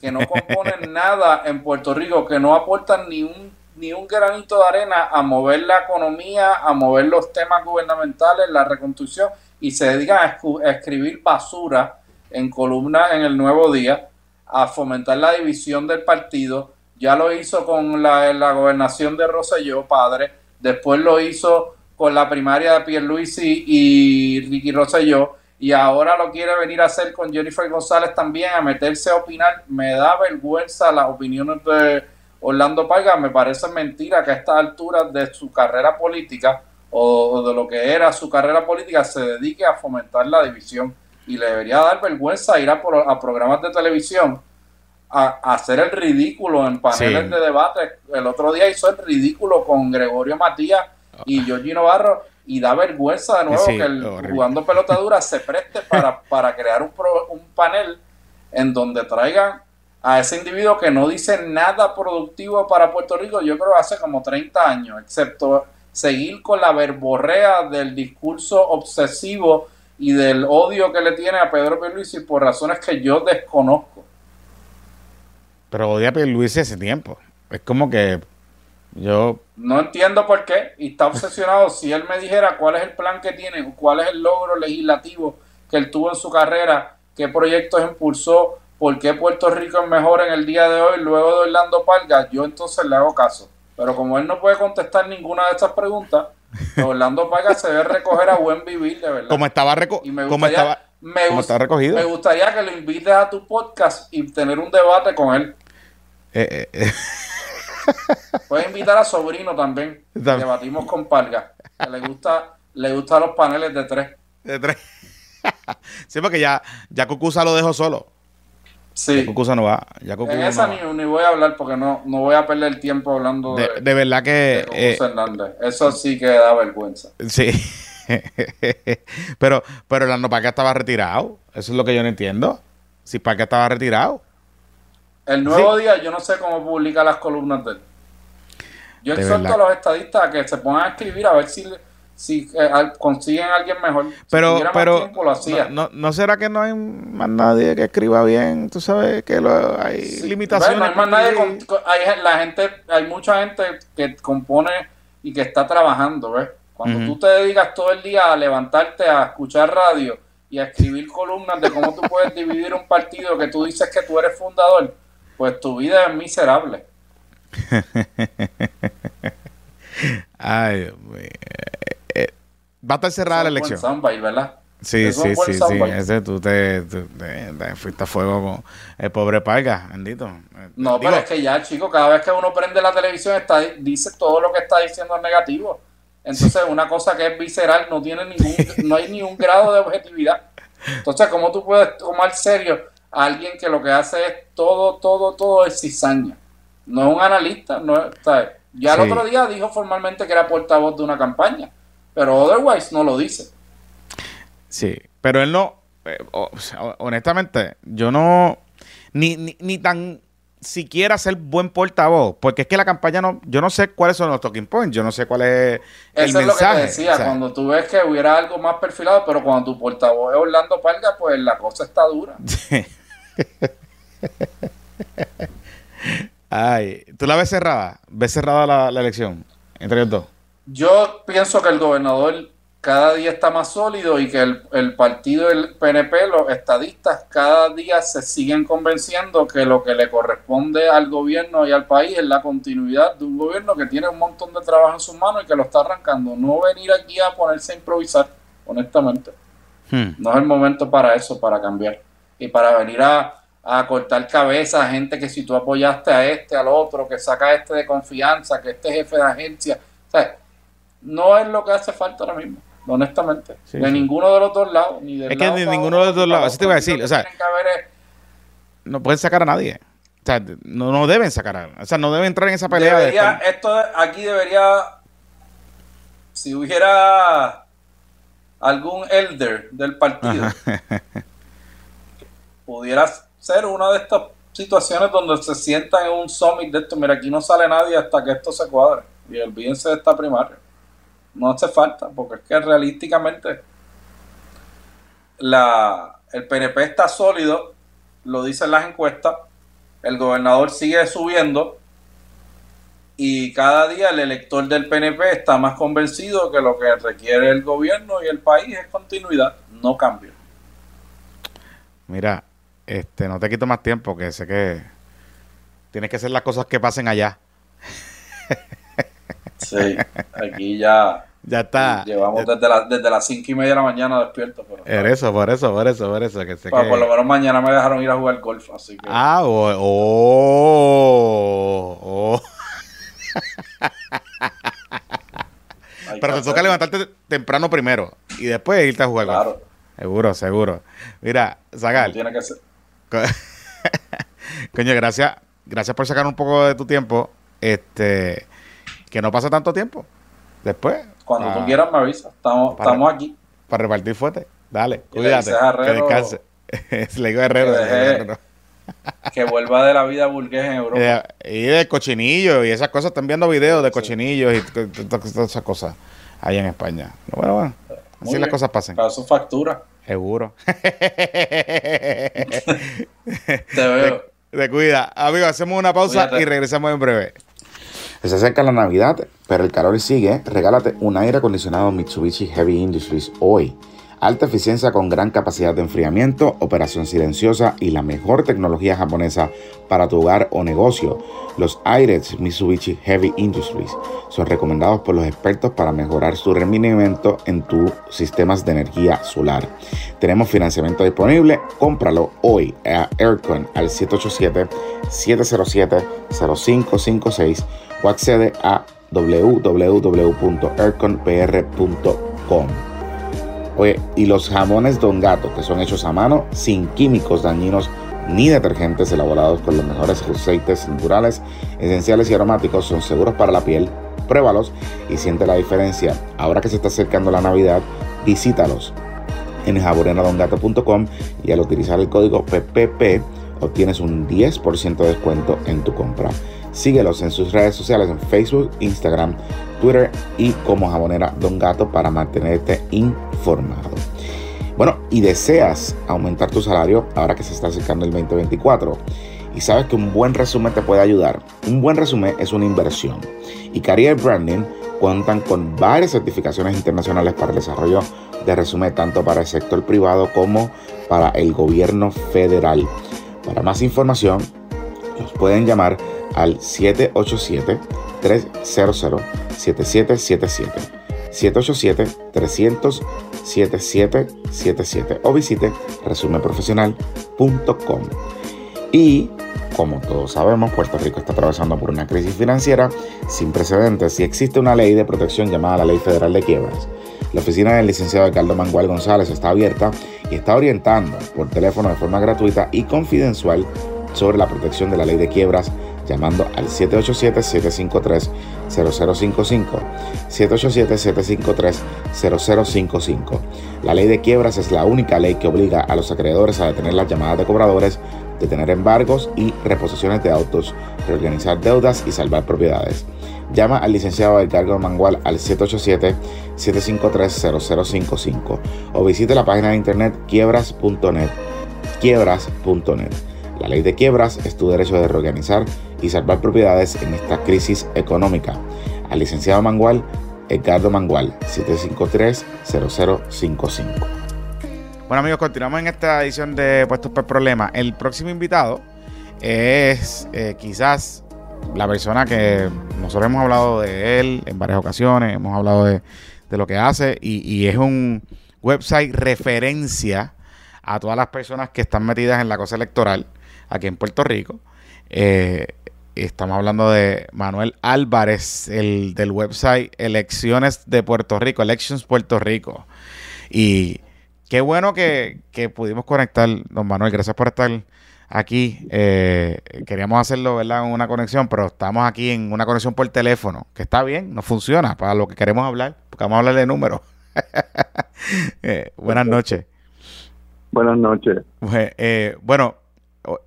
que no [laughs] componen nada en Puerto Rico, que no aportan ni un ni un granito de arena a mover la economía, a mover los temas gubernamentales, la reconstrucción, y se dedican a, escribir basura en columnas en el Nuevo Día, a fomentar la división del partido. Ya lo hizo con la, gobernación de Rosselló, padre, después lo hizo con la primaria de Pierluisi y Ricky Rosselló, y ahora lo quiere venir a hacer con Jennifer González también, a meterse a opinar. Me da vergüenza las opiniones de Orlando Paiga, me parece mentira que a estas alturas de su carrera política o de lo que era su carrera política se dedique a fomentar la división. Y le debería dar vergüenza ir a, programas de televisión a, hacer el ridículo en paneles de debate. El otro día hizo el ridículo con Gregorio Matías y Georgino Barro y da vergüenza de nuevo que el, jugando pelota dura se preste para, para crear un, un panel en donde traigan a ese individuo que no dice nada productivo para Puerto Rico, yo creo hace como 30 años, excepto seguir con la verborrea del discurso obsesivo y del odio que le tiene a Pedro Pierluisi por razones que yo desconozco. Pero odia a Pierluisi hace tiempo. Es como que yo... No entiendo por qué. Y está obsesionado. si él me dijera cuál es el plan que tiene, cuál es el logro legislativo que él tuvo en su carrera, qué proyectos impulsó, por qué Puerto Rico es mejor en el día de hoy luego de Orlando Palga, yo entonces le hago caso. Pero como él no puede contestar ninguna de estas preguntas, pues Orlando Palga se debe recoger a buen vivir, de verdad. Como estaba, estaba, me recogido. Me gustaría que lo invites a tu podcast y tener un debate con él. Eh, eh, eh. [laughs] Puedes invitar a Sobrino también. Debatimos con Palga. Que le gusta, le gustan los paneles de tres. De tres. [laughs] sí, porque ya, ya Cucusa lo dejó solo. Sí. no va. en esa ni, voy a hablar porque no, no voy a perder el tiempo hablando de. De, verdad que. Eh, eso sí que da vergüenza. Sí. [laughs] pero, pero Orlando Parque estaba retirado. Eso es lo que yo no entiendo. Si Parque estaba retirado. El nuevo día, yo no sé cómo publica las columnas de él. Yo exhorto a los estadistas a que se pongan a escribir a ver si si eh, consiguen a alguien mejor. Pero, pero no, no, será que no hay más nadie que escriba bien? Tú sabes que hay limitaciones. no hay más nadie. hay, la gente, hay mucha gente que compone y que está trabajando, ¿ves? Cuando tú te dedicas todo el día a levantarte a escuchar radio y a escribir columnas de cómo tú puedes dividir un partido que tú dices que tú eres fundador, pues tu vida es miserable. [laughs] Ay, Dios mío. Va a estar cerrada la elección. Soundbite, ¿verdad? Sí, sí, sí, sí. Ese tú te, fuiste a fuego con el pobre Parga, bendito. No, pero es que ya, chico, cada vez que uno prende la televisión está, dice todo lo que está diciendo es negativo. Entonces, una cosa que es visceral no tiene ningún, no hay ni un grado de objetividad. Entonces, ¿cómo tú puedes tomar serio a alguien que lo que hace es todo, todo, todo es cizaña. No es un analista, no es, ya el otro día dijo formalmente que era portavoz de una campaña, pero otherwise no lo dice. Sí, pero él no, eh, honestamente, yo no, ni, ni, ni tan siquiera ser buen portavoz, porque es que la campaña no, yo no sé cuáles son los talking points, yo no sé cuál es el Eso mensaje. Es lo que te decía, cuando tú ves que hubiera algo más perfilado, pero cuando tu portavoz es Orlando Palga, pues la cosa está dura. [laughs] Ay, ¿tú la ves cerrada? ¿Ves cerrada la, la elección entre los dos? Yo pienso que el gobernador cada día está más sólido y que el, partido del PNP, los estadistas, cada día se siguen convenciendo que lo que le corresponde al gobierno y al país es la continuidad de un gobierno que tiene un montón de trabajo en sus manos y que lo está arrancando. No venir aquí a ponerse a improvisar, honestamente. Hmm. No es el momento para eso, para cambiar. Y para venir a, cortar cabezas a gente que si tú apoyaste a este, al otro, que saca a este de confianza, que este jefe de agencia. O sea, no es lo que hace falta ahora mismo honestamente. de ninguno de los dos lados. Ni es que de ninguno de los dos lados. Así te voy a decir. O sea, no pueden sacar a nadie. O sea, no, no deben sacar a O sea, no deben entrar en esa pelea. Debería, esto aquí debería. Si hubiera algún elder del partido, [laughs] pudiera ser una de estas situaciones donde se sientan en un summit de esto. Mira, aquí no sale nadie hasta que esto se cuadre. Y olvídense de esta primaria no hace falta, porque es que realísticamente la, el PNP está sólido, lo dicen las encuestas, el gobernador sigue subiendo y cada día el elector del PNP está más convencido que lo que requiere el gobierno y el país es continuidad, no cambio. Mira, este, no te quito más tiempo, que sé que tienes que hacer las cosas que pasen allá. Sí, aquí ya ya está. Llevamos desde, la, desde las cinco y media de la mañana despierto. Pero, por eso, por eso, por eso, por eso. Que sé Por lo menos mañana me dejaron ir a jugar golf, así que. Ah, oh, oh, oh. Pero te toca levantarte temprano primero y después irte a jugar claro. golf. Seguro, seguro. Mira, Zagal. Tiene que ser. [laughs] Coño, gracias, gracias por sacar un poco de tu tiempo. Este, que no pasa tanto tiempo. Después, cuando tú quieras me avisas. Estamos, estamos aquí. Para repartir fuerte. Dale, cuídate. que descanse. [laughs] le digo Herrero. Que, [laughs] que, vuelva de la vida burgués en Europa. Y de cochinillo y esas cosas. Están viendo videos de cochinillos y todas esas cosas ahí en España. Bueno, bueno. Así las cosas pasan. Para su factura. Seguro. [laughs] Te veo. Te, cuida. Amigos, hacemos una pausa y regresamos en breve. Se acerca la Navidad, pero el calor sigue. Regálate un aire acondicionado Mitsubishi Heavy Industries hoy. Alta eficiencia con gran capacidad de enfriamiento, operación silenciosa y la mejor tecnología japonesa para tu hogar o negocio. Los aires Mitsubishi Heavy Industries son recomendados por los expertos para mejorar su rendimiento en tus sistemas de energía solar. Tenemos financiamiento disponible. Cómpralo hoy a Aircon al 787-707-0556 o accede a www.airconpr.com. Oye, y los jamones Don Gato, que son hechos a mano, sin químicos dañinos ni detergentes elaborados con los mejores aceites naturales, esenciales y aromáticos, son seguros para la piel. Pruébalos y siente la diferencia. Ahora que se está acercando la Navidad, visítalos en jaborenadongato.com y al utilizar el código PPP obtienes un 10% de descuento en tu compra. Síguelos en sus redes sociales en Facebook, Instagram, Twitter y como Jabonera Don Gato para mantenerte informado. Bueno, y deseas aumentar tu salario ahora que se está acercando el 2024 y sabes que un buen resumen te puede ayudar. Un buen resumen es una inversión y Career Branding cuentan con varias certificaciones internacionales para el desarrollo de resumen tanto para el sector privado como para el gobierno federal. Para más información, los pueden llamar al 787-300-7777. 787-300-7777 o visite resumenprofesional.com. Y como todos sabemos, Puerto Rico está atravesando por una crisis financiera sin precedentes y existe una ley de protección llamada la Ley Federal de Quiebras. La oficina del licenciado Ricardo Mangual González está abierta y está orientando por teléfono de forma gratuita y confidencial sobre la protección de la ley de quiebras llamando al 787-753-0055. 787-753-0055. La ley de quiebras es la única ley que obliga a los acreedores a detener las llamadas de cobradores, detener embargos y reposiciones de autos, reorganizar deudas y salvar propiedades. Llama al licenciado Edgardo Mangual al 787-753-0055 o visite la página de internet quiebras.net. Quiebras.net. La ley de quiebras es tu derecho de reorganizar y salvar propiedades en esta crisis económica. Al licenciado Mangual, Edgardo Mangual, 753-0055. Bueno amigos, continuamos en esta edición de Puestos por Problemas. El próximo invitado es eh, quizás la persona que nosotros hemos hablado de él en varias ocasiones, hemos hablado de, lo que hace y, es un website referencia a todas las personas que están metidas en la cosa electoral aquí en Puerto Rico. Eh, estamos hablando de Manuel Álvarez, el del website Elecciones de Puerto Rico, Elections Puerto Rico. Y qué bueno que, pudimos conectar, don Manuel, gracias por estar aquí. Eh, queríamos hacerlo, ¿verdad? En una conexión, pero estamos aquí en una conexión por teléfono, que está bien, no funciona para lo que queremos hablar, porque vamos a hablar de números. [laughs] Eh, buenas noches. Buenas noches. bueno,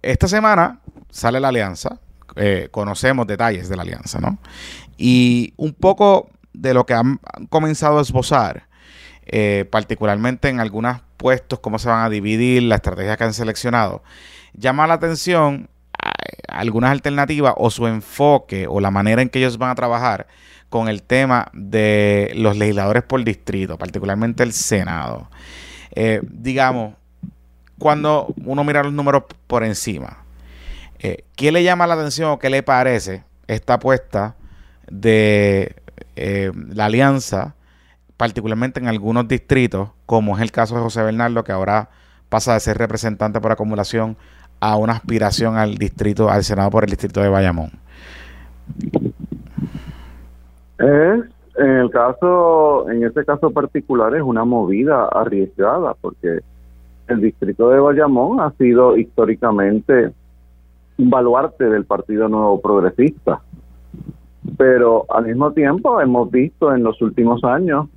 esta semana sale la alianza, eh, conocemos detalles de la alianza, ¿no? Y un poco de lo que han, comenzado a esbozar, eh, particularmente en algunos puestos, cómo se van a dividir, la estrategia que han seleccionado, llama la atención algunas alternativas o su enfoque o la manera en que ellos van a trabajar con el tema de los legisladores por distrito, particularmente el Senado. Eh, digamos, cuando uno mira los números por encima, eh, ¿qué le llama la atención o qué le parece esta apuesta de eh, la alianza, particularmente en algunos distritos, como es el caso de José Bernardo, que ahora pasa de ser representante por acumulación a una aspiración al distrito, al Senado por el distrito de Bayamón? Es, en el caso, en este caso particular, es una movida arriesgada, porque el distrito de Bayamón ha sido históricamente un baluarte del Partido Nuevo Progresista. Pero al mismo tiempo hemos visto en los últimos años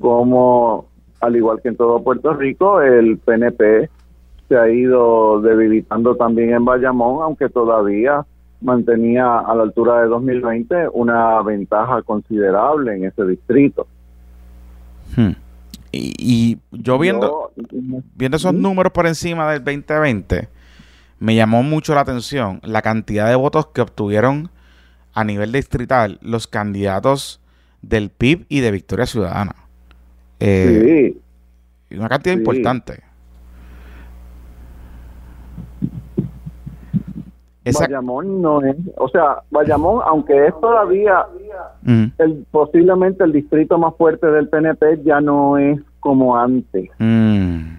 como, al igual que en todo Puerto Rico, el PNP se ha ido debilitando también en Bayamón, aunque todavía mantenía a la altura de 2020 una ventaja considerable en ese distrito. Hmm. Y, yo viendo, viendo esos números por encima del 2020, me llamó mucho la atención la cantidad de votos que obtuvieron a nivel distrital los candidatos del PIB y de Victoria Ciudadana. Eh, sí. Una cantidad importante. Bayamón no es, o sea, Bayamón, aunque es todavía el, posiblemente el distrito más fuerte del PNP, ya no es como antes. Mm.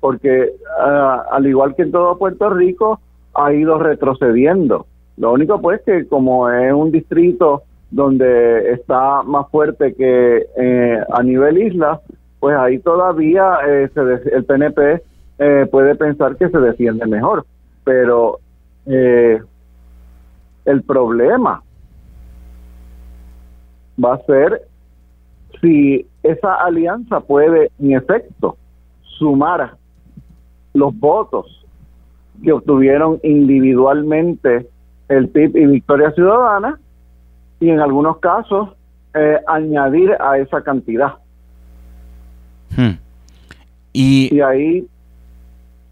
Porque ah, al igual que en todo Puerto Rico, ha ido retrocediendo. Lo único pues que como es un distrito donde está más fuerte que eh, a nivel isla, pues ahí todavía eh, el PNP eh, puede pensar que se defiende mejor. Pero eh, el problema va a ser si esa alianza puede, en efecto, sumar los votos que obtuvieron individualmente el PIB y Victoria Ciudadana y en algunos casos eh, añadir a esa cantidad. Hmm. Y, y, ahí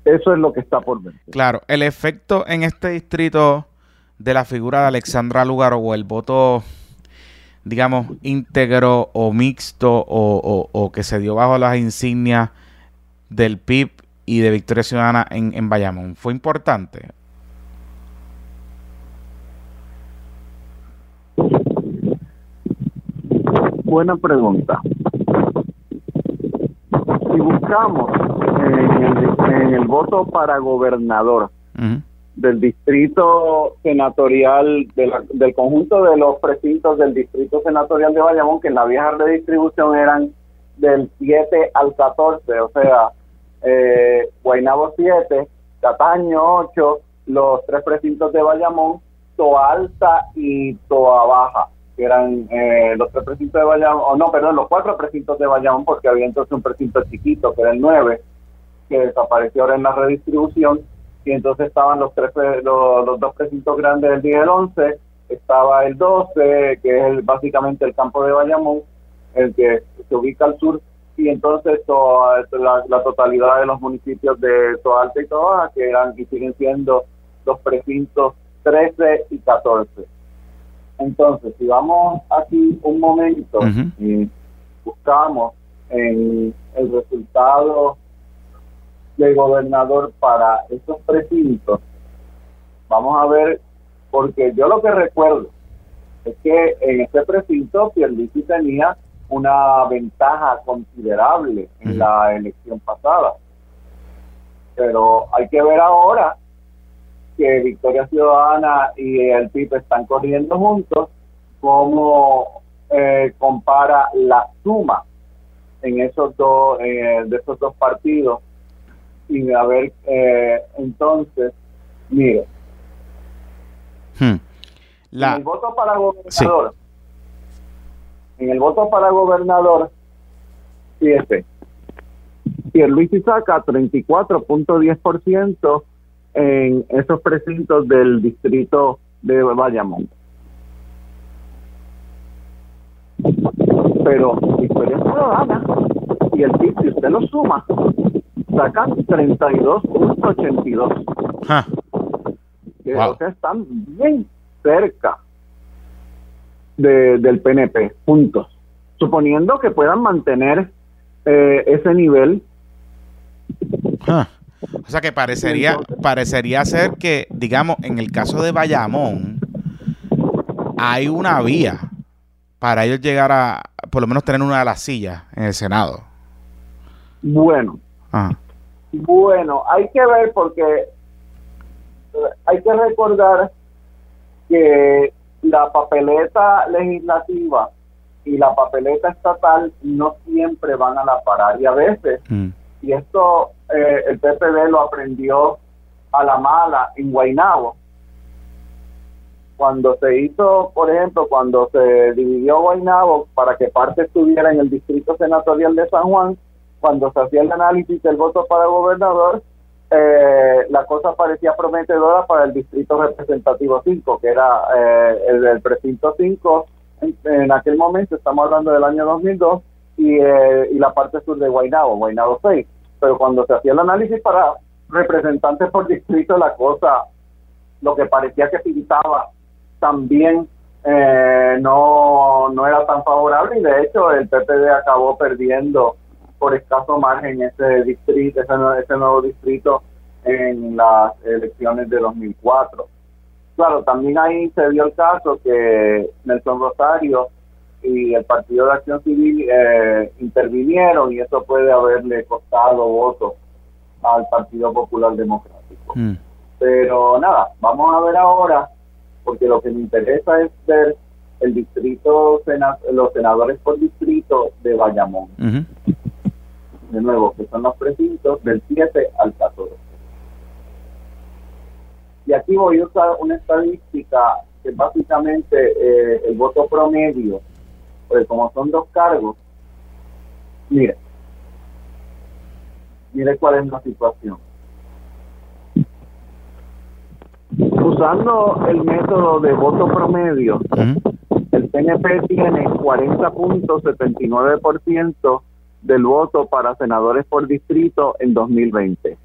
eso es lo que está por ver. Claro, el efecto en este distrito de la figura de Alexandra Lugaro o el voto, digamos, íntegro o mixto o, que se dio bajo las insignias del PIB y de Victoria Ciudadana en, en Bayamón, ¿fue importante? Buena pregunta si buscamos en el, voto para gobernador del distrito senatorial, del conjunto de los precintos del distrito senatorial de Bayamón, que en la vieja redistribución eran del 7 al 14, o sea, eh, Guaynabo 7, Cataño 8, los tres precintos de Bayamón, Toa Alta y Toa Baja, que eran eh, los tres precintos de Bayamón, o no, perdón, los cuatro precintos de Bayamón, porque había entonces un precinto chiquito, que era el 9, que desapareció ahora en la redistribución, y entonces estaban los tres los, dos precintos grandes del día del 11, estaba el 12, que es el, básicamente el campo de Bayamón, el que se ubica al sur, y entonces toda, la, totalidad de los municipios de Toalta y Toa, que eran y siguen siendo los precintos 13 y 14. Entonces, si vamos aquí un momento y buscamos en el resultado del gobernador para esos precintos, vamos a ver, porque yo lo que recuerdo es que en este precinto Pierluisi tenía una ventaja considerable en la elección pasada. Pero hay que ver ahora que Victoria Ciudadana y el PIB están corriendo juntos, cómo eh, compara la suma en esos dos eh, de esos dos partidos y a ver eh, entonces mire hmm. el voto para gobernador en el voto para gobernador fíjese Pierluisi saca 34.10% en esos precintos del distrito de Bayamón. Pero Victoria Ciudadana y el PIB, si usted lo suma, sacan 32.82. Que wow. están bien cerca de, del PNP, puntos. Suponiendo que puedan mantener eh, ese nivel. O sea que parecería, parecería ser que, digamos, en el caso de Bayamón, hay una vía para ellos llegar a, por lo menos tener una de las sillas en el Senado. Bueno. Ah. Bueno, hay que ver porque hay que recordar que la papeleta legislativa y la papeleta estatal no siempre van a la parar y a veces, mm. y esto eh, el PPD lo aprendió a la mala en Guaynabo. Cuando se hizo, por ejemplo, cuando se dividió Guaynabo para que parte estuviera en el distrito senatorial de San Juan, cuando se hacía el análisis del voto para gobernador, eh, la cosa parecía prometedora para el distrito representativo 5, que era eh, el del precinto 5 en, aquel momento, estamos hablando del año 2002, y, y la parte sur de Guaynabo, Guaynabo 6 pero cuando se hacía el análisis para representantes por distrito, la cosa, lo que parecía que pintaba también eh, no, no era tan favorable y de hecho el PPD acabó perdiendo por escaso margen ese distrito, ese, ese nuevo distrito en las elecciones de 2004. Claro, también ahí se dio el caso que Nelson Rosario y el Partido de Acción Civil eh, intervinieron y eso puede haberle costado votos al Partido Popular Democrático. Mm. Pero nada, vamos a ver ahora, porque lo que me interesa es ver el distrito, los senadores por distrito de Bayamón. De nuevo, que son los precintos del 7 al 14. Y aquí voy a usar una estadística que básicamente eh, el voto promedio pues como son dos cargos, mire, mire cuál es la situación. Usando el método de voto promedio, el PNP tiene 40.79% del voto para senadores por distrito en 2020.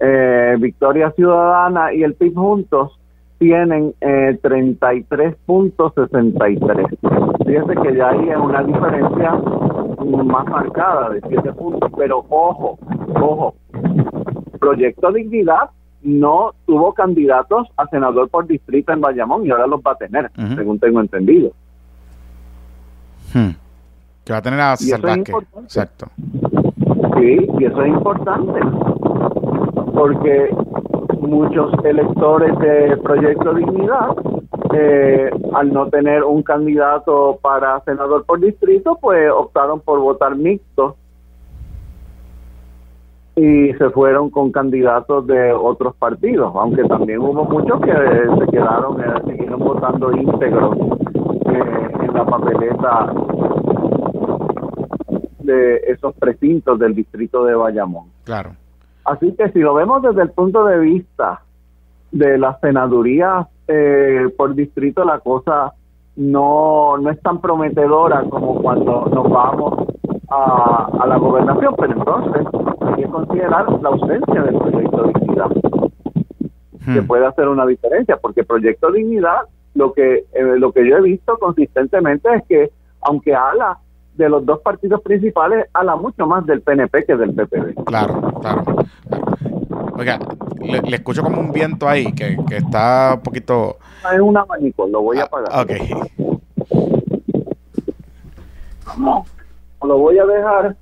Eh, Victoria Ciudadana y el PIB juntos tienen eh, 33.63. Fíjense que ya ahí es una diferencia más marcada de 7 puntos, pero ojo, ojo, Proyecto Dignidad no tuvo candidatos a senador por distrito en Bayamón y ahora los va a tener, según tengo entendido. Hmm. Que va a tener a César Exacto. Sí, y eso es importante, porque muchos electores de Proyecto Dignidad, eh, al no tener un candidato para senador por distrito, pues optaron por votar mixto. y se fueron con candidatos de otros partidos, aunque también hubo muchos que se quedaron, eh, siguieron votando íntegros eh, en la papeleta de esos precintos del distrito de Bayamón. Claro. Así que si lo vemos desde el punto de vista de la senaduría eh, por distrito, la cosa no, no es tan prometedora como cuando nos vamos a, la gobernación, pero entonces hay que considerar la ausencia del proyecto Dignidad, que hmm. puede hacer una diferencia, porque proyecto Dignidad, lo que, eh, lo que yo he visto consistentemente es que, aunque habla de los dos partidos principales, habla mucho más del PNP que del PPD. Claro, claro. Oiga, le, escucho como un viento ahí que, que está un poquito... Es un abanico, lo voy a ah, apagar. ok. lo voy a dejar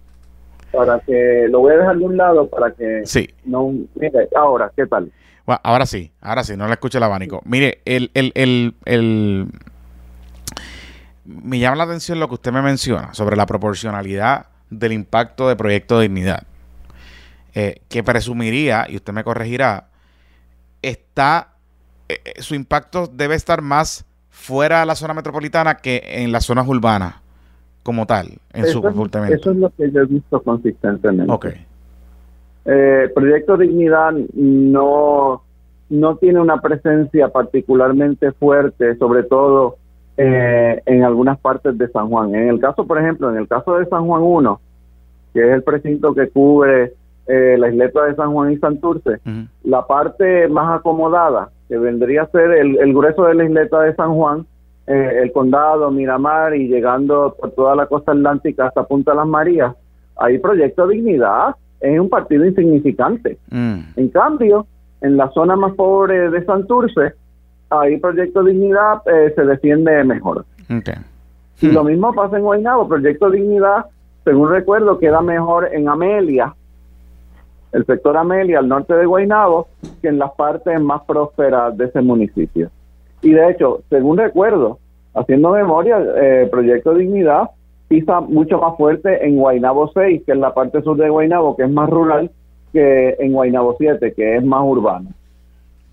para que lo voy a dejar de un lado para que sí. no mire ahora qué tal bueno, ahora sí ahora sí no le escucho el abanico mire el, el, el, el me llama la atención lo que usted me menciona sobre la proporcionalidad del impacto de Proyecto de Dignidad eh, que presumiría y usted me corregirá está eh, eh, su impacto debe estar más fuera de la zona metropolitana que en las zonas urbanas como tal en su comportamiento. Eso es lo que yo he visto consistentemente. Ok. Eh, Proyecto Dignidad no, no tiene una presencia particularmente fuerte, sobre todo eh, en algunas partes de San Juan. En el caso, por ejemplo, en el caso de San Juan 1, que es el precinto que cubre eh, la isleta de San Juan y Santurce, la parte más acomodada, que vendría a ser el, el grueso de la isleta de San Juan, eh, el condado, Miramar y llegando por toda la costa atlántica hasta Punta Las Marías, hay Proyecto Dignidad, es un partido insignificante. Mm. En cambio, en la zona más pobre de Santurce, ahí Proyecto Dignidad eh, se defiende mejor. Y lo mismo pasa en Guaynabo, Proyecto Dignidad, según recuerdo, queda mejor en Amelia, el sector Amelia, al norte de Guaynabo, que en las partes más prósperas de ese municipio. Y de hecho, según recuerdo, haciendo memoria, eh, Proyecto Dignidad pisa mucho más fuerte en Guainabo 6, que es la parte sur de Guainabo, que es más rural, que en Guainabo 7, que es más urbano,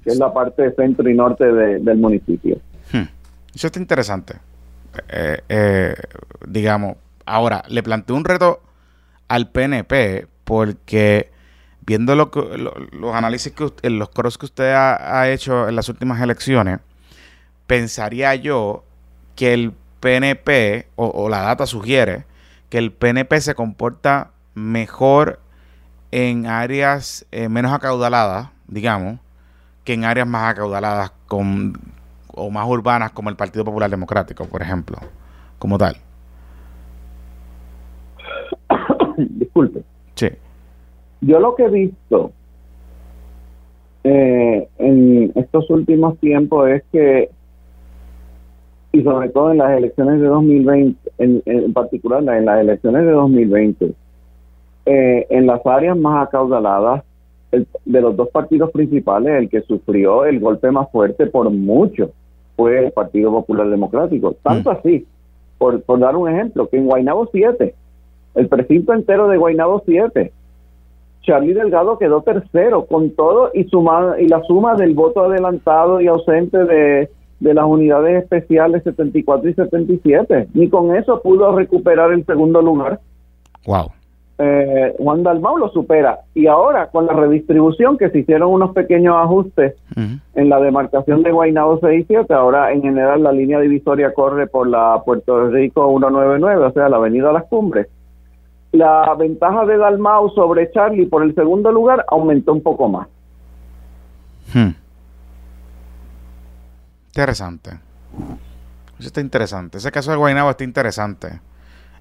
que es la parte centro y norte del municipio. Hmm. Eso está interesante. Eh, eh, digamos, ahora, le planteo un reto al PNP porque viendo lo los análisis que los coros que usted ha hecho en las últimas elecciones, pensaría yo que el PNP, o, la data sugiere, que el PNP se comporta mejor en áreas eh, menos acaudaladas, digamos, que en áreas más acaudaladas con, o más urbanas como el Partido Popular Democrático, por ejemplo, como tal. [coughs] Disculpe. Sí. Yo lo que he visto eh, en estos últimos tiempos es que y sobre todo en las elecciones de 2020, en, en particular en las elecciones de 2020, eh, en las áreas más acaudaladas de los dos partidos principales, el que sufrió el golpe más fuerte por mucho fue el Partido Popular Democrático. Tanto mm. así, por, por dar un ejemplo, que en Guaynabo 7, el precinto entero de Guaynabo 7, Charlie Delgado quedó tercero con todo y, suma, y la suma del voto adelantado y ausente de de las unidades especiales 74 y 77. Ni con eso pudo recuperar el segundo lugar. Wow. Eh, Juan Dalmau lo supera. Y ahora, con la redistribución, que se hicieron unos pequeños ajustes en la demarcación de Guaynabo 6 y 7, ahora en general la línea divisoria corre por la Puerto Rico 199, o sea, la avenida Las Cumbres. La ventaja de Dalmau sobre Charlie por el segundo lugar aumentó un poco más. Hmm. Interesante. Eso está interesante. Ese caso de Guaynabo está interesante.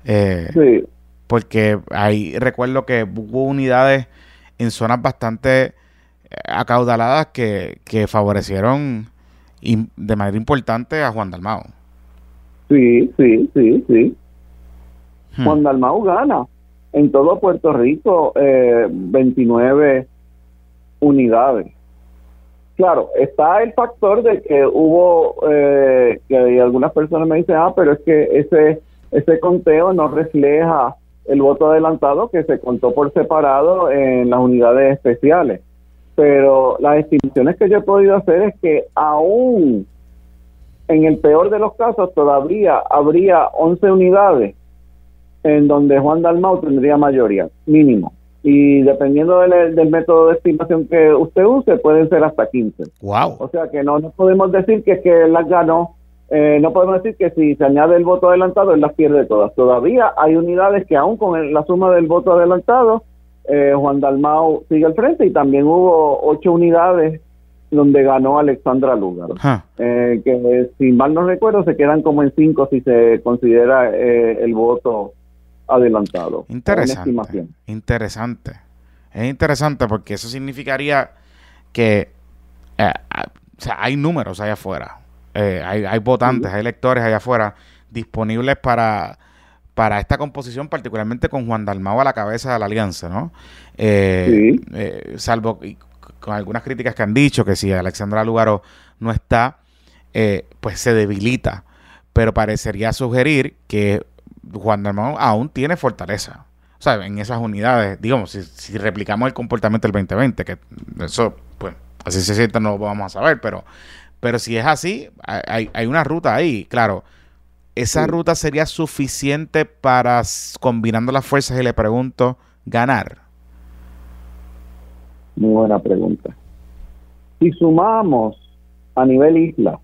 Eh, sí. Porque ahí recuerdo que hubo unidades en zonas bastante eh, acaudaladas que, favorecieron de manera importante a Juan Dalmao. Sí, sí, sí, sí. Hmm. Juan Dalmao gana en todo Puerto Rico eh, 29 unidades. Claro, está el factor de que hubo, eh, que algunas personas me dicen, ah, pero es que ese, ese conteo no refleja el voto adelantado que se contó por separado en las unidades especiales. Pero las estimaciones que yo he podido hacer es que aún en el peor de los casos todavía habría 11 unidades en donde Juan Dalmau tendría mayoría, mínimo. Y dependiendo del, método de estimación que usted use, pueden ser hasta 15. Wow. O sea que no, no podemos decir que, que las ganó eh, no podemos decir que si se añade el voto adelantado, él las pierde todas. Todavía hay unidades que aún con la suma del voto adelantado, eh, Juan Dalmau sigue al frente y también hubo ocho unidades donde ganó Alexandra Lúgaro. Eh, que si mal no recuerdo, se quedan como en cinco si se considera el voto adelantado. Interesante. Interesante. Es interesante porque eso significaría que hay números allá afuera. Eh, hay, votantes, hay electores allá afuera disponibles para, para esta composición, particularmente con Juan Dalmau a la cabeza de la alianza, ¿no? Eh, eh, salvo con algunas críticas que han dicho que si Alexandra Lugaro no está, pues se debilita. Pero parecería sugerir que Juan Dalmau aún tiene fortaleza. O sea, en esas unidades, digamos, si, si replicamos el comportamiento del 2020, que eso, pues, así se siente, no lo vamos a saber, pero pero si es así, hay, hay una ruta ahí, claro. ¿Esa ruta sería suficiente para, combinando las fuerzas, y le pregunto, ganar? Muy buena pregunta. Si sumamos a nivel isla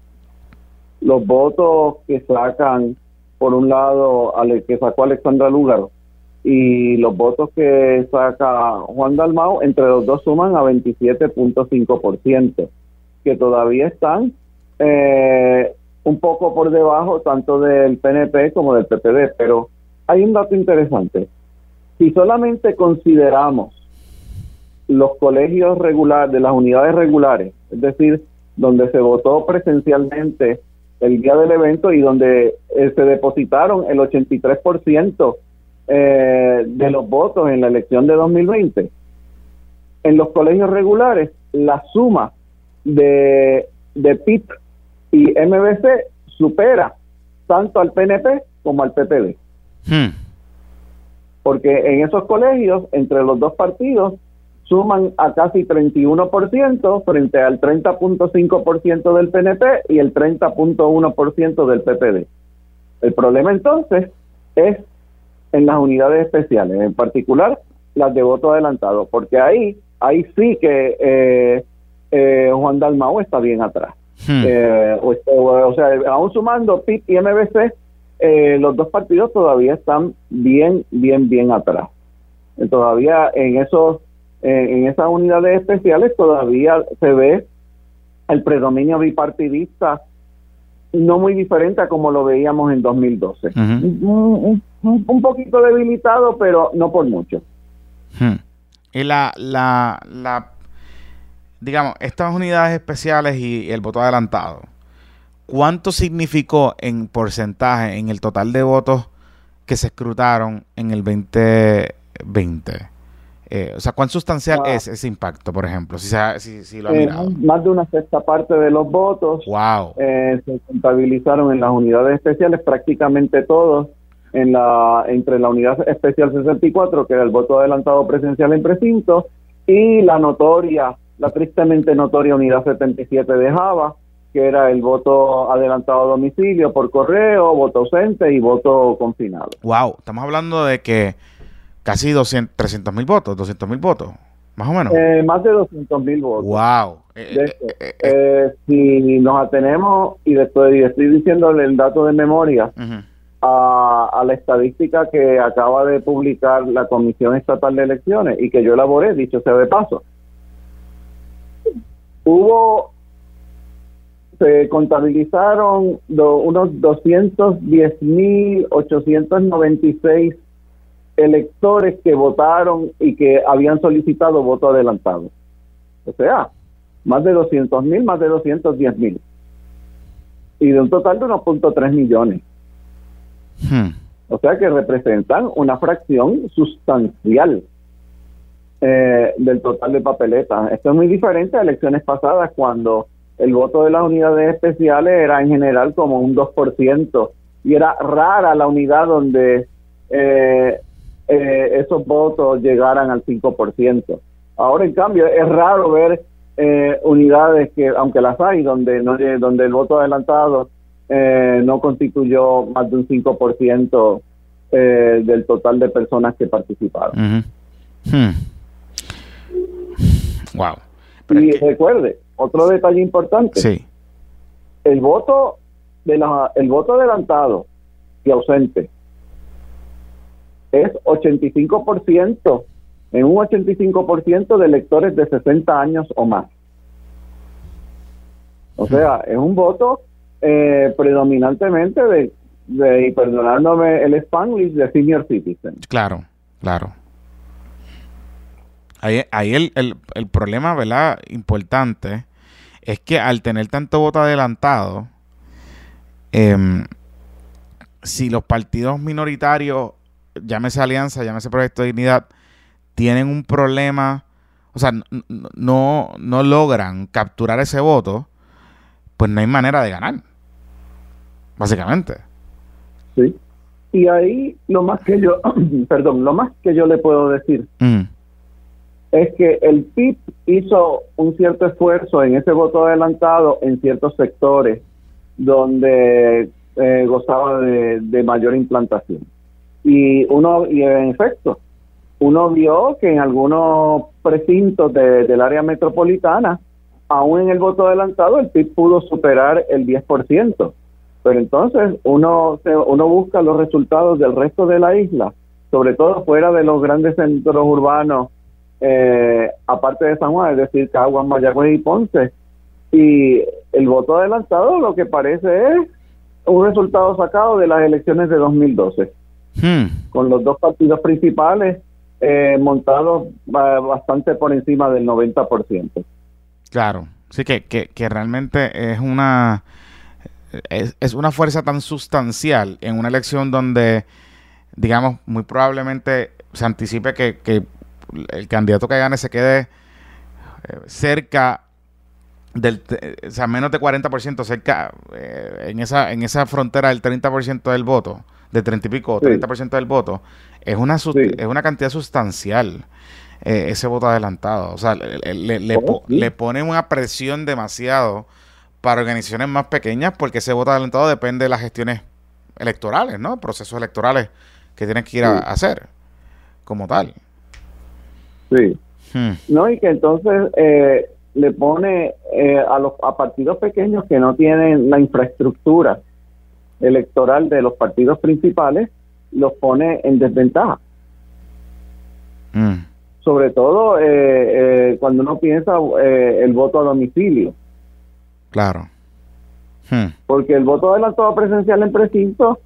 los votos que sacan, por un lado, al que sacó Alexandra Lúgaro y los votos que saca Juan Dalmau, entre los dos suman a 27.5% que todavía están eh, un poco por debajo tanto del PNP como del PPD, pero hay un dato interesante. Si solamente consideramos los colegios regulares, de las unidades regulares, es decir, donde se votó presencialmente el día del evento y donde eh, se depositaron el 83% eh, de los votos en la elección de 2020, en los colegios regulares la suma de, de PIB y MBC supera tanto al PNP como al PPD. Hmm. Porque en esos colegios, entre los dos partidos, suman a casi 31% frente al 30.5% del PNP y el 30.1% del PPD. El problema entonces es en las unidades especiales, en particular las de voto adelantado, porque ahí, ahí sí que eh, eh, Juan Dalmau está bien atrás. Hmm. Eh, o, sea, aún sumando PIB y MBC, eh, los dos partidos todavía están bien, bien, bien atrás. Todavía en esos, en esas unidades especiales todavía se ve el predominio bipartidista no muy diferente a como lo veíamos en 2012. un, un, poquito debilitado, pero no por mucho. Hmm. La, la, la digamos, estas unidades especiales y el voto adelantado, ¿cuánto significó en porcentaje en el total de votos que se escrutaron en el 2020? Eh, o sea, ¿cuán sustancial es ese impacto, por ejemplo? Si, si, lo eh, más de una sexta parte de los votos wow. Eh, se contabilizaron en las unidades especiales, prácticamente todos en la entre la unidad especial 64, que era el voto adelantado presencial en precinto, y la notoria la tristemente notoria unidad 77 de Java, que era el voto adelantado a domicilio por correo, voto ausente y voto confinado. Wow, estamos hablando de que casi 200, 300 mil votos, 200 mil votos, más o menos. Eh, más de 200 mil votos. Wow. Eh, eh, si nos atenemos, y estoy, estoy diciéndole el dato de memoria, a, a, la estadística que acaba de publicar la Comisión Estatal de Elecciones y que yo elaboré, dicho sea de paso, hubo, se contabilizaron unos 210.896 electores que votaron y que habían solicitado voto adelantado. O sea, más de 200.000, más de 210.000. Y de un total de 1.3 millones. Hmm. O sea que representan una fracción sustancial eh, del total de papeletas. Esto es muy diferente a elecciones pasadas cuando el voto de las unidades especiales era en general como un 2% y era rara la unidad donde eh, eh, esos votos llegaran al 5%. Ahora, en cambio, es raro ver eh, unidades que, aunque las hay, donde, no, donde el voto adelantado eh, no constituyó más de un 5% eh, del total de personas que participaron. Hmm. Wow. y recuerde, otro detalle importante. Sí. El voto de la, el voto adelantado y ausente es 85%, en un 85% de electores de 60 años o más. O sea, es un voto eh, predominantemente de, de, y perdonándome el Spanglish, de senior citizen. Claro, claro. Ahí, ahí el, el, el, problema, ¿verdad? Importante es que al tener tanto voto adelantado, eh, si los partidos minoritarios, llámese Alianza, llámese Proyecto de Dignidad, tienen un problema, o sea, no, no logran capturar ese voto, pues no hay manera de ganar. Básicamente. Sí. Y ahí lo más que yo, [clears throat] perdón, lo más que yo le puedo decir mm. Es que el PIB hizo un cierto esfuerzo en ese voto adelantado en ciertos sectores donde eh, gozaba de, mayor implantación. Y uno, y en efecto, uno vio que en algunos precintos del área metropolitana, aún en el voto adelantado, el PIB pudo superar el 10%. Pero entonces uno, uno busca los resultados del resto de la isla, sobre todo fuera de los grandes centros urbanos, eh, aparte de San Juan, es decir, Caguas, Mayagüez y Ponce. Y el voto adelantado lo que parece es un resultado sacado de las elecciones de 2012, hmm. con los dos partidos principales eh, montados bastante por encima del 90%. Claro, sí que, que, realmente es una es, una fuerza tan sustancial en una elección donde, digamos, muy probablemente se anticipe que, que el candidato que gane se quede eh, cerca del, o sea, menos de 40% cerca, eh, en, esa, en esa frontera del 30% del voto, de 30 y pico, 30% del voto, es una, es una cantidad sustancial eh, ese voto adelantado. O sea, le, oh, le, pone una presión demasiado para organizaciones más pequeñas porque ese voto adelantado depende de las gestiones electorales, ¿no? Procesos electorales que tienen que ir a, hacer como tal. Sí. Hmm. No, y que entonces... Eh, le pone eh, a los a partidos pequeños que no tienen la infraestructura electoral de los partidos principales los pone en desventaja mm. sobre todo eh, eh, cuando uno piensa el voto a domicilio claro hmm. porque el voto adelantado presencial en precinto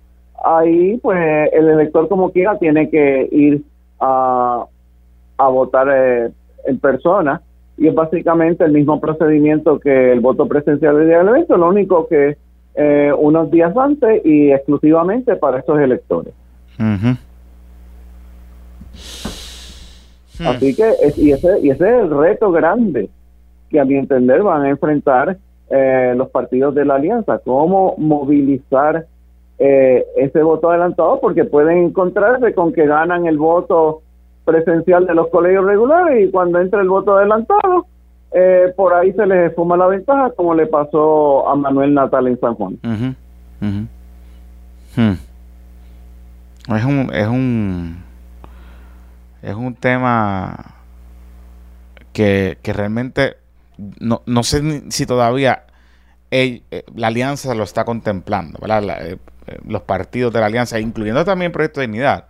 ahí pues el elector como quiera tiene que ir a, a votar en persona. Y es básicamente el mismo procedimiento que el voto presencial del día del evento, lo único que eh, unos días antes y exclusivamente para estos electores. Así que, y ese, y ese es el reto grande que a mi entender van a enfrentar eh, los partidos de la alianza, cómo movilizar eh, ese voto adelantado, porque pueden encontrarse con que ganan el voto presencial de los colegios regulares y cuando entra el voto adelantado, eh, por ahí se les esfuma la ventaja, como le pasó a Manuel Natal en San Juan. Hmm. Es un es un es un tema que, que realmente no, no sé si todavía eh, la alianza lo está contemplando, ¿verdad? Eh, los partidos de la alianza, incluyendo también Proyecto de Dignidad.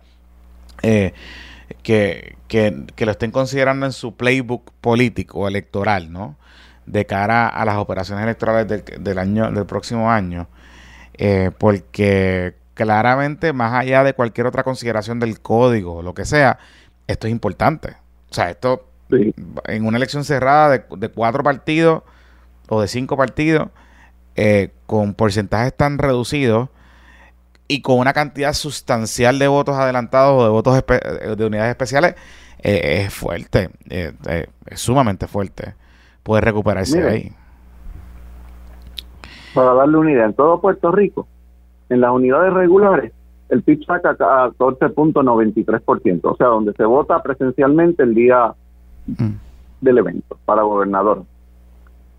Que, lo estén considerando en su playbook político electoral, ¿no? De cara a las operaciones electorales del, año, del próximo año. Eh, porque claramente, más allá de cualquier otra consideración del código o lo que sea, esto es importante. O sea, esto en una elección cerrada de, cuatro partidos o de cinco partidos, eh, con porcentajes tan reducidos, y con una cantidad sustancial de votos adelantados o de votos de unidades especiales, eh, es fuerte, eh, eh, es sumamente fuerte. Puede recuperarse ahí. Para darle unidad, en todo Puerto Rico, en las unidades regulares, el PIB saca 14.93%, o sea, donde se vota presencialmente el día mm. del evento para gobernador.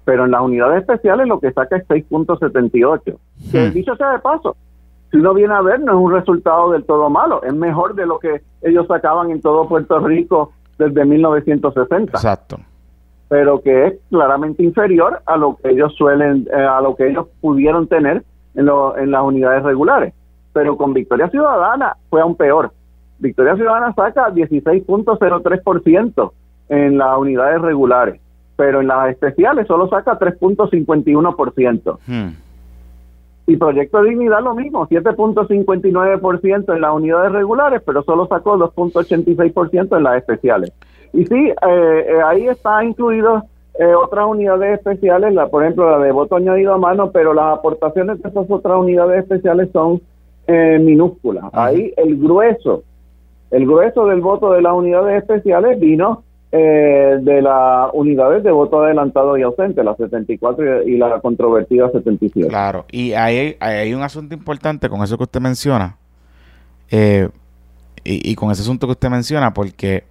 Pero en las unidades especiales lo que saca es 6.78. Que mm. dicho sea de paso, si uno viene a ver, no es un resultado del todo malo, es mejor de lo que ellos sacaban en todo Puerto Rico desde 1960. Exacto. Pero que es claramente inferior a lo que ellos suelen, eh, a lo que ellos pudieron tener en, en las unidades regulares pero con Victoria Ciudadana fue aún peor. Victoria Ciudadana saca 16.03% en las unidades regulares, pero en las especiales solo saca 3.51%. Hmm. Y Proyecto de Dignidad lo mismo, 7.59% en las unidades regulares, pero solo sacó 2.86% en las especiales. Y sí, eh, eh, ahí está incluido eh, otras unidades especiales, la, por ejemplo la de voto añadido a mano, pero las aportaciones de esas otras unidades especiales son eh, minúscula. Ahí el grueso, el grueso del voto de las unidades especiales vino eh, de las unidades de voto adelantado y ausente, la 74 y, la controvertida 77. Claro, y hay, hay un asunto importante con eso que usted menciona, eh, y, con ese asunto que usted menciona, porque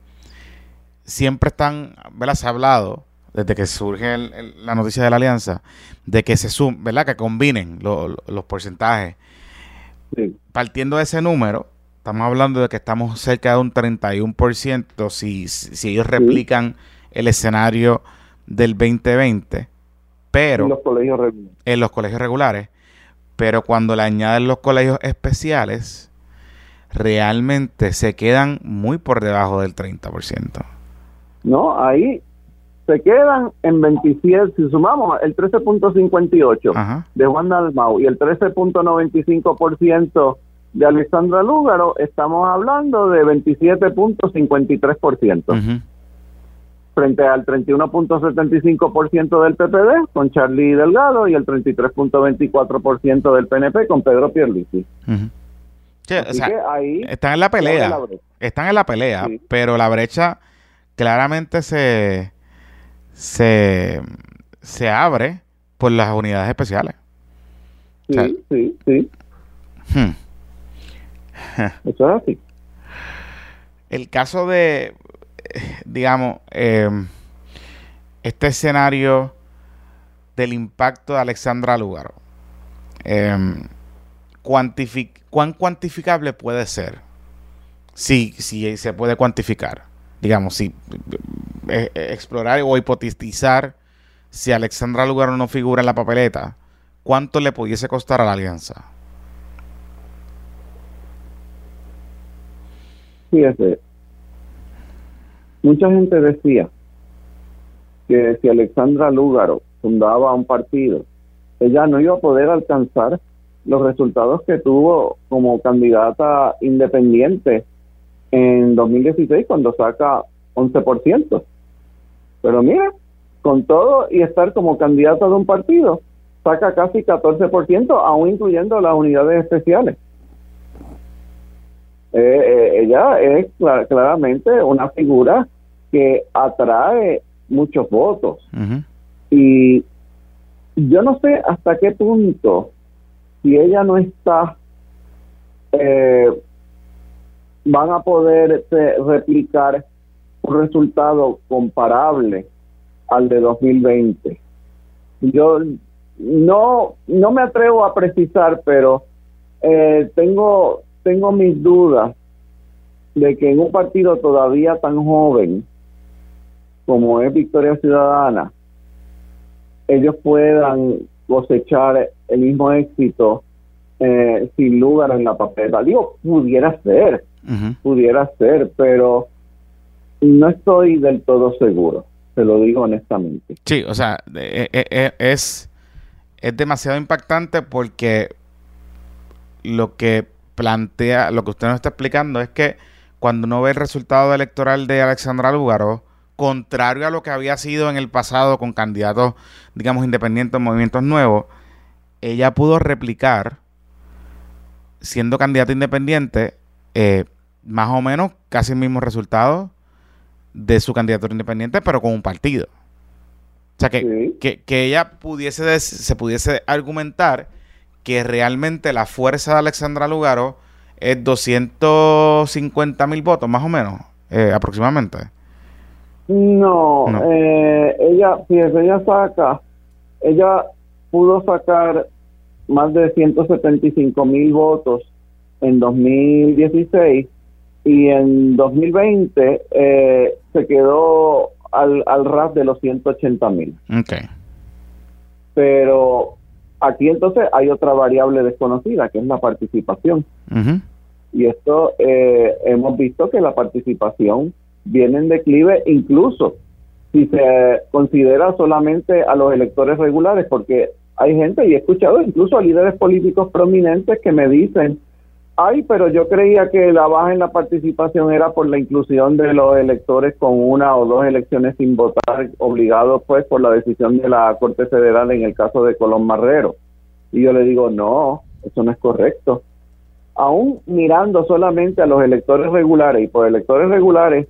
siempre están, ¿verdad? Se ha hablado desde que surge la noticia de la alianza, de que se sum, ¿verdad? Que combinen los porcentajes Partiendo de ese número, estamos hablando de que estamos cerca de un 31% si, si ellos replican el escenario del 2020, pero en los colegios regulares. En los colegios regulares, pero cuando le añaden los colegios especiales, realmente se quedan muy por debajo del 30%. No, ahí se quedan en 27, si sumamos el 13.58 de Juan Dalmau y el 13.95% de Alexandra Lúgaro, estamos hablando de 27.53%. Frente al 31.75% del PPD con Charlie Delgado y el 33.24% del PNP con Pedro Pierluisi. están en la pelea. Están en la pelea, pero la brecha claramente se se, se abre por las unidades especiales. Sí, sí, sí. Hmm. [laughs] Eso es así. El caso de, digamos, eh, este escenario del impacto de Alexandra Lugaro, eh, ¿cuán cuantificable puede ser? Si, si se puede cuantificar digamos, si eh, explorar o hipotetizar si Alexandra Lugaro no figura en la papeleta, ¿cuánto le pudiese costar a la alianza? Fíjese, mucha gente decía que si Alexandra Lúgaro fundaba un partido, ella no iba a poder alcanzar los resultados que tuvo como candidata independiente en 2016 cuando saca 11%. Pero mira, con todo y estar como candidato de un partido, saca casi 14%, aún incluyendo las unidades especiales. Eh, eh, ella es claramente una figura que atrae muchos votos. Y yo no sé hasta qué punto, si ella no está eh, van a poder este, replicar un resultado comparable al de 2020. Yo no no me atrevo a precisar, pero eh, tengo tengo mis dudas de que en un partido todavía tan joven como es Victoria Ciudadana, ellos puedan cosechar el mismo éxito eh, sin lugar en la papeleta. Digo, pudiera ser, pudiera ser, pero no estoy del todo seguro, te lo digo honestamente. Sí, o sea, e, e, e, es, es demasiado impactante porque lo que plantea, lo que usted nos está explicando es que cuando uno ve el resultado electoral de Alexandra Lúgaro, contrario a lo que había sido en el pasado con candidatos, digamos, independientes, movimientos nuevos, ella pudo replicar, siendo candidata independiente, eh, más o menos casi el mismo resultado de su candidatura independiente, pero con un partido. O sea, que, que, ella pudiese se pudiese argumentar que realmente la fuerza de Alexandra Lugaro es 250 mil votos, más o menos, eh, aproximadamente. No, Eh, ella, fíjese, ella saca, ella pudo sacar más de 175 mil votos en 2016 y en 2020 eh, se quedó al, al ras de los 180 mil. Okay. Pero aquí entonces hay otra variable desconocida, que es la participación. Y esto eh, hemos visto que la participación viene en declive incluso si se considera solamente a los electores regulares, porque hay gente, y he escuchado incluso a líderes políticos prominentes que me dicen, ay, pero yo creía que la baja en la participación era por la inclusión de los electores con una o dos elecciones sin votar, obligados pues por la decisión de la Corte Federal en el caso de Colón Marrero. Y yo le digo, no, eso no es correcto. Aún mirando solamente a los electores regulares, y por electores regulares,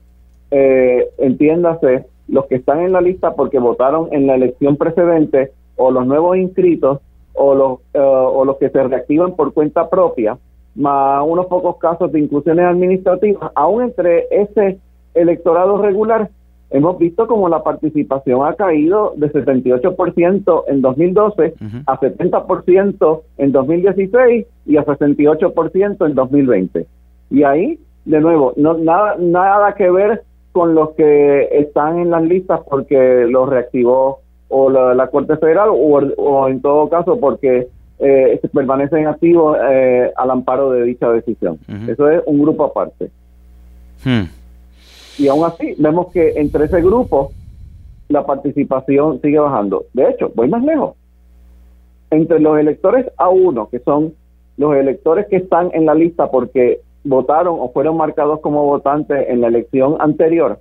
eh, entiéndase, los que están en la lista porque votaron en la elección precedente, o los nuevos inscritos, o los, eh, o los que se reactivan por cuenta propia, más unos pocos casos de inclusiones administrativas, aún entre ese electorado regular, hemos visto como la participación ha caído de 78% en 2012 a 70% en 2016 y a 68% en 2020. Y ahí, de nuevo, no nada nada que ver con los que están en las listas porque los reactivó o la, Corte Federal o, en todo caso porque eh, permanecen activos eh, al amparo de dicha decisión. Eso es un grupo aparte. Hmm. Y aún así, vemos que entre ese grupo la participación sigue bajando. De hecho, voy más lejos. Entre los electores A1, que son los electores que están en la lista porque votaron o fueron marcados como votantes en la elección anterior,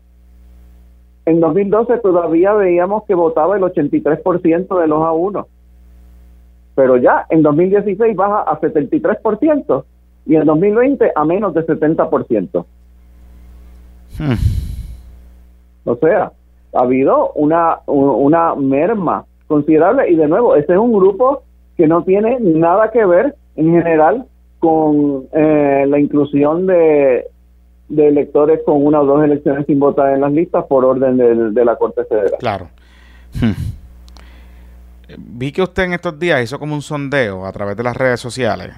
en 2012 todavía veíamos que votaba el 83% de los A1, pero ya en 2016 baja a 73% y en 2020 a menos de 70%. Hmm. O sea, ha habido una, una merma considerable y de nuevo, ese es un grupo que no tiene nada que ver en general con eh, la inclusión de, de electores con una o dos elecciones sin votar en las listas por orden de, la Corte Federal. Claro. Hmm. Vi que usted en estos días hizo como un sondeo a través de las redes sociales.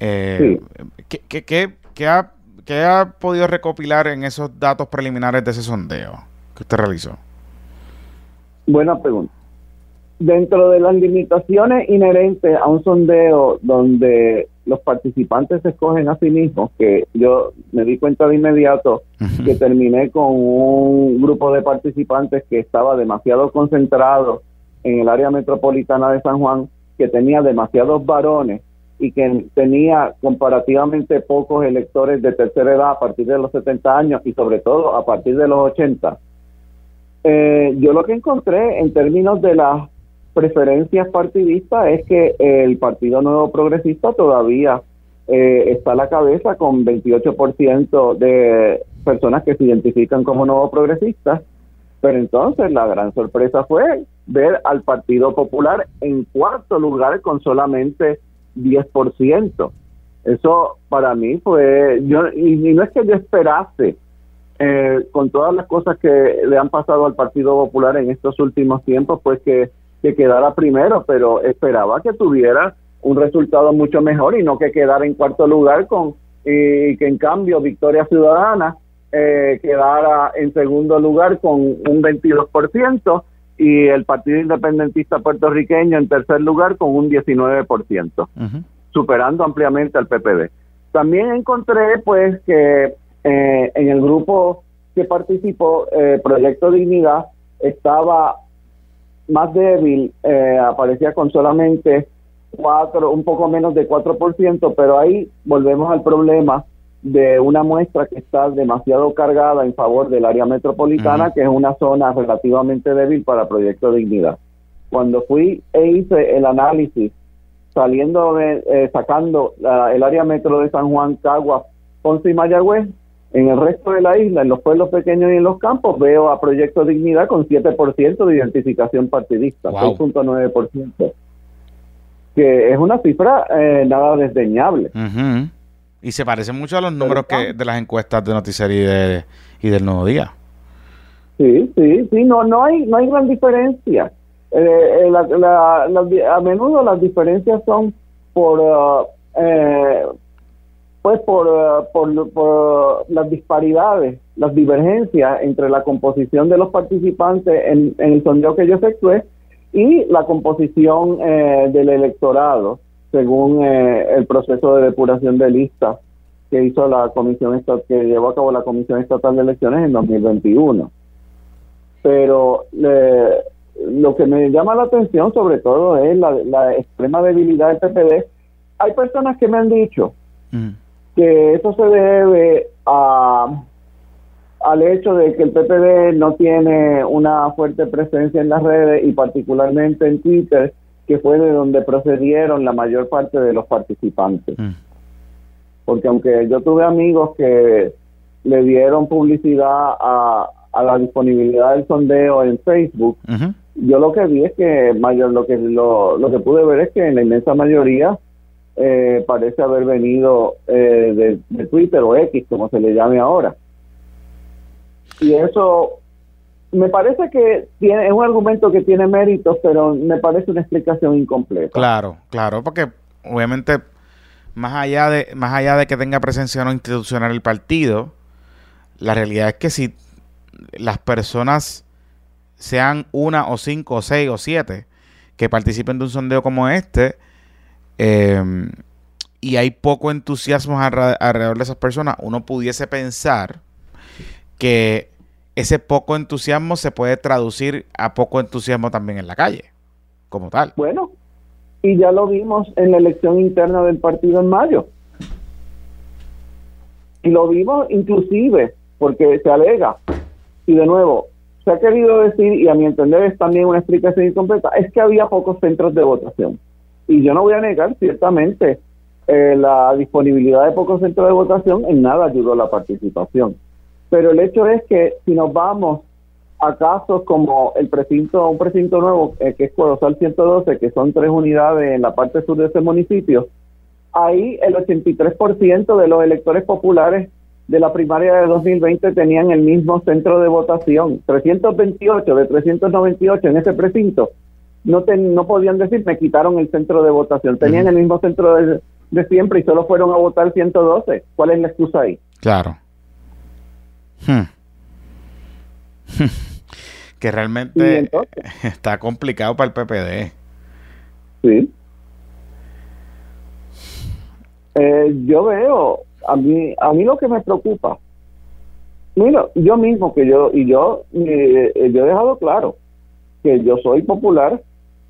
Eh, sí. ¿qué, ha, ¿Qué ha podido recopilar en esos datos preliminares de ese sondeo que usted realizó? Buena pregunta dentro de las limitaciones inherentes a un sondeo donde los participantes se escogen a sí mismos, que yo me di cuenta de inmediato que terminé con un grupo de participantes que estaba demasiado concentrado en el área metropolitana de San Juan, que tenía demasiados varones y que tenía comparativamente pocos electores de tercera edad a partir de los 70 años y sobre todo a partir de los 80. Eh, yo lo que encontré en términos de las preferencias partidistas es que el Partido Nuevo Progresista todavía eh, está a la cabeza con 28% de personas que se identifican como nuevo progresistas, pero entonces la gran sorpresa fue ver al Partido Popular en cuarto lugar con solamente 10%. Eso para mí fue, yo y, no es que yo esperase eh, con todas las cosas que le han pasado al Partido Popular en estos últimos tiempos, pues que que quedara primero, pero esperaba que tuviera un resultado mucho mejor y no que quedara en cuarto lugar con y que en cambio Victoria Ciudadana eh, quedara en segundo lugar con un 22% y el Partido Independentista Puertorriqueño en tercer lugar con un 19%, superando ampliamente al PPD. También encontré pues que eh, en el grupo que participó, eh, Proyecto Dignidad, estaba más débil, eh, aparecía con solamente cuatro, un poco menos de 4%, pero ahí volvemos al problema de una muestra que está demasiado cargada en favor del área metropolitana, que es una zona relativamente débil para Proyecto Dignidad. Cuando fui e hice el análisis, saliendo de, eh, sacando el área metro de San Juan, Cagua, Ponce y Mayagüez, en el resto de la isla, en los pueblos pequeños y en los campos, veo a Proyecto Dignidad con 7% de identificación partidista, 6.9%, que es una cifra eh, nada desdeñable. Y se parecen mucho a los números que de las encuestas de Noticiero y, del Nuevo Día. Sí, sí, sí, no, no hay, no hay gran diferencia. Eh, eh, a menudo las diferencias son por, uh, eh, pues por, uh, por, por, las disparidades, las divergencias entre la composición de los participantes en, en el sondeo que yo efectué y la composición eh, del electorado según eh, el proceso de depuración de listas que hizo la comisión que llevó a cabo la comisión estatal de elecciones en 2021 pero lo que me llama la atención sobre todo es la, extrema debilidad del PPD hay personas que me han dicho mm. que eso se debe a al hecho de que el PPD no tiene una fuerte presencia en las redes y particularmente en Twitter, que fue de donde procedieron la mayor parte de los participantes. Mm. Porque aunque yo tuve amigos que le dieron publicidad a, la disponibilidad del sondeo en Facebook, yo lo que vi es que mayor lo que lo, lo que pude ver es que en la inmensa mayoría eh, parece haber venido eh, de Twitter o X, como se le llame ahora. Y eso me parece que tiene, es un argumento que tiene méritos, pero me parece una explicación incompleta. Claro, claro, porque obviamente más allá de más allá de que tenga presencia no institucional el partido, la realidad es que si las personas sean una o cinco o seis o siete que participen de un sondeo como este em, y hay poco entusiasmo alrededor de esas personas, uno pudiese pensar que ese poco entusiasmo se puede traducir a poco entusiasmo también en la calle, como tal. Bueno, y ya lo vimos en la elección interna del partido en mayo. Y lo vimos inclusive porque se alega, y de nuevo, se ha querido decir, y a mi entender es también una explicación incompleta, es que había pocos centros de votación. Y yo no voy a negar, ciertamente, eh, la disponibilidad de pocos centros de votación en nada ayudó a la participación. Pero el hecho es que si nos vamos a casos como el precinto, un precinto nuevo, eh, que es Corozal 112, que son tres unidades en la parte sur de ese municipio, ahí el 83% de los electores populares de la primaria de 2020 tenían el mismo centro de votación. 328 de 398 en ese precinto no, no podían decir me quitaron el centro de votación. Tenían el mismo centro de, de siempre y solo fueron a votar 112. ¿Cuál es la excusa ahí? Claro. Hmm. [laughs] que realmente [laughs] está complicado para el PPD. Sí. Eh, yo veo, a mí, a mí lo que me preocupa, mira, yo mismo que yo, y yo, eh, yo he dejado claro que yo soy popular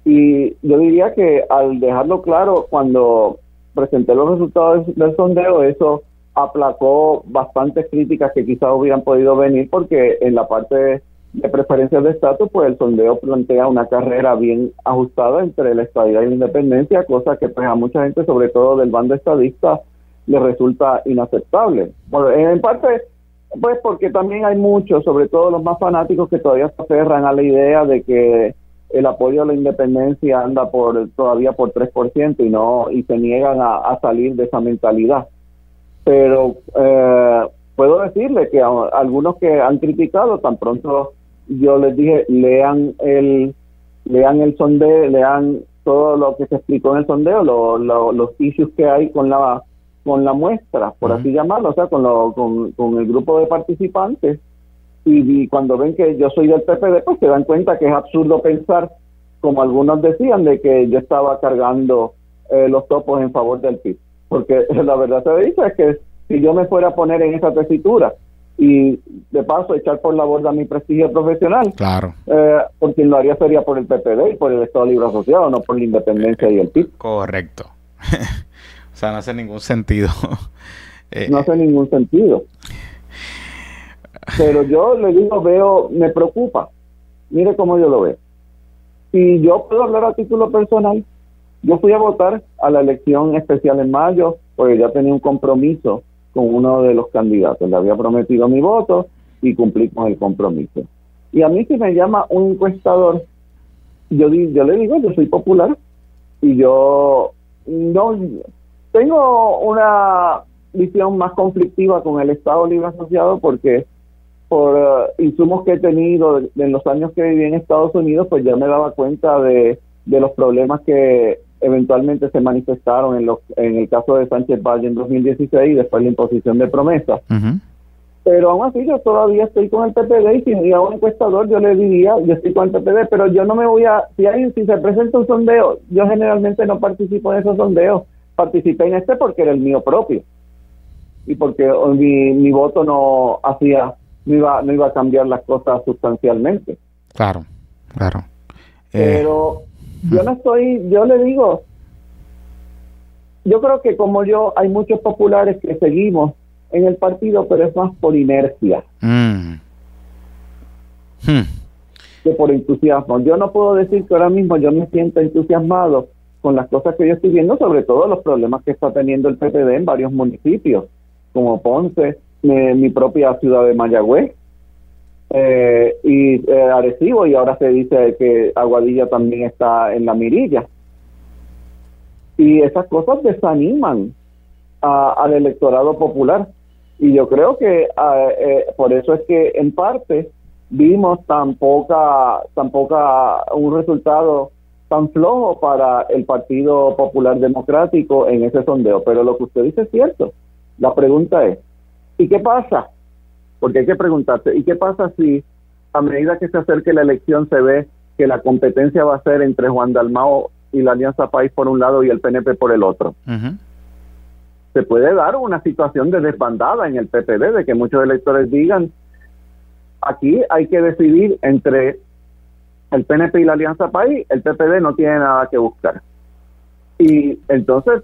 y yo diría que al dejarlo claro cuando presenté los resultados del sondeo, eso aplacó bastantes críticas que quizás hubieran podido venir porque en la parte de preferencias de estatus, pues el sondeo plantea una carrera bien ajustada entre la estadía y la independencia, cosa que pues a mucha gente, sobre todo del bando estadista, le resulta inaceptable. Bueno, en parte, pues porque también hay muchos, sobre todo los más fanáticos, que todavía se aferran a la idea de que el apoyo a la independencia anda por todavía por 3% y no y se niegan a salir de esa mentalidad pero eh, puedo decirle que a, algunos que han criticado tan pronto yo les dije lean el lean el sondeo lean todo lo que se explicó en el sondeo los issues que hay con la con la muestra por así llamarlo o sea con, lo, con, el grupo de participantes. Y, cuando ven que yo soy del PPD pues se dan cuenta que es absurdo pensar como algunos decían de que yo estaba cargando eh, los topos en favor del PIB porque [laughs] la verdad se dice es que si yo me fuera a poner en esa tesitura y de paso echar por la borda mi prestigio profesional, claro, eh, por quien lo haría sería por el PPD y por el Estado Libre Asociado, no por la independencia y el PIB. Correcto. [laughs] o sea, no hace ningún sentido. [laughs] Eh, no hace ningún sentido. Pero yo le digo, veo, me preocupa. Mire cómo yo lo veo. Y yo puedo hablar a título personal. Yo fui a votar a la elección especial en mayo porque ya tenía un compromiso con uno de los candidatos. Le había prometido mi voto y cumplí con el compromiso. Y a mí si me llama un encuestador, yo, yo le digo, yo soy popular y yo no tengo una visión más conflictiva con el Estado Libre Asociado porque por eh, insumos que he tenido en los años que viví en Estados Unidos, pues ya me daba cuenta de, los problemas que eventualmente se manifestaron en, los, en el caso de Sánchez Valle en 2016 y después la imposición de promesas. Pero aún así yo todavía estoy con el PPD y si me un encuestador yo le diría, yo estoy con el PPD, pero yo no me voy a, si, hay, si se presenta un sondeo, yo generalmente no participo en esos sondeos, participé en este porque era el mío propio y porque mi, mi voto no hacía, no iba, no iba a cambiar las cosas sustancialmente. Claro, claro. Eh, pero yo no estoy, yo le digo, yo creo que como yo, hay muchos populares que seguimos en el partido, pero es más por inercia. Mm. Hmm. Que por entusiasmo. Yo no puedo decir que ahora mismo yo me siento entusiasmado con las cosas que yo estoy viendo, sobre todo los problemas que está teniendo el PPD en varios municipios, como Ponce, mi propia ciudad de Mayagüez, eh, y eh, y ahora se dice que Aguadilla también está en la mirilla. Y esas cosas desaniman al electorado popular. Y yo creo que ah, eh, por eso es que en parte vimos tan poca, tan poca, un resultado tan flojo para el Partido Popular Democrático en ese sondeo. Pero lo que usted dice es cierto. La pregunta es, ¿y qué pasa? Porque hay que preguntarse, ¿y qué pasa si a medida que se acerque la elección se ve que la competencia va a ser entre Juan Dalmao y la Alianza País por un lado y el PNP por el otro? se puede dar una situación de desbandada en el PPD, de que muchos electores digan, aquí hay que decidir entre el PNP y la Alianza País, el PPD no tiene nada que buscar. Y entonces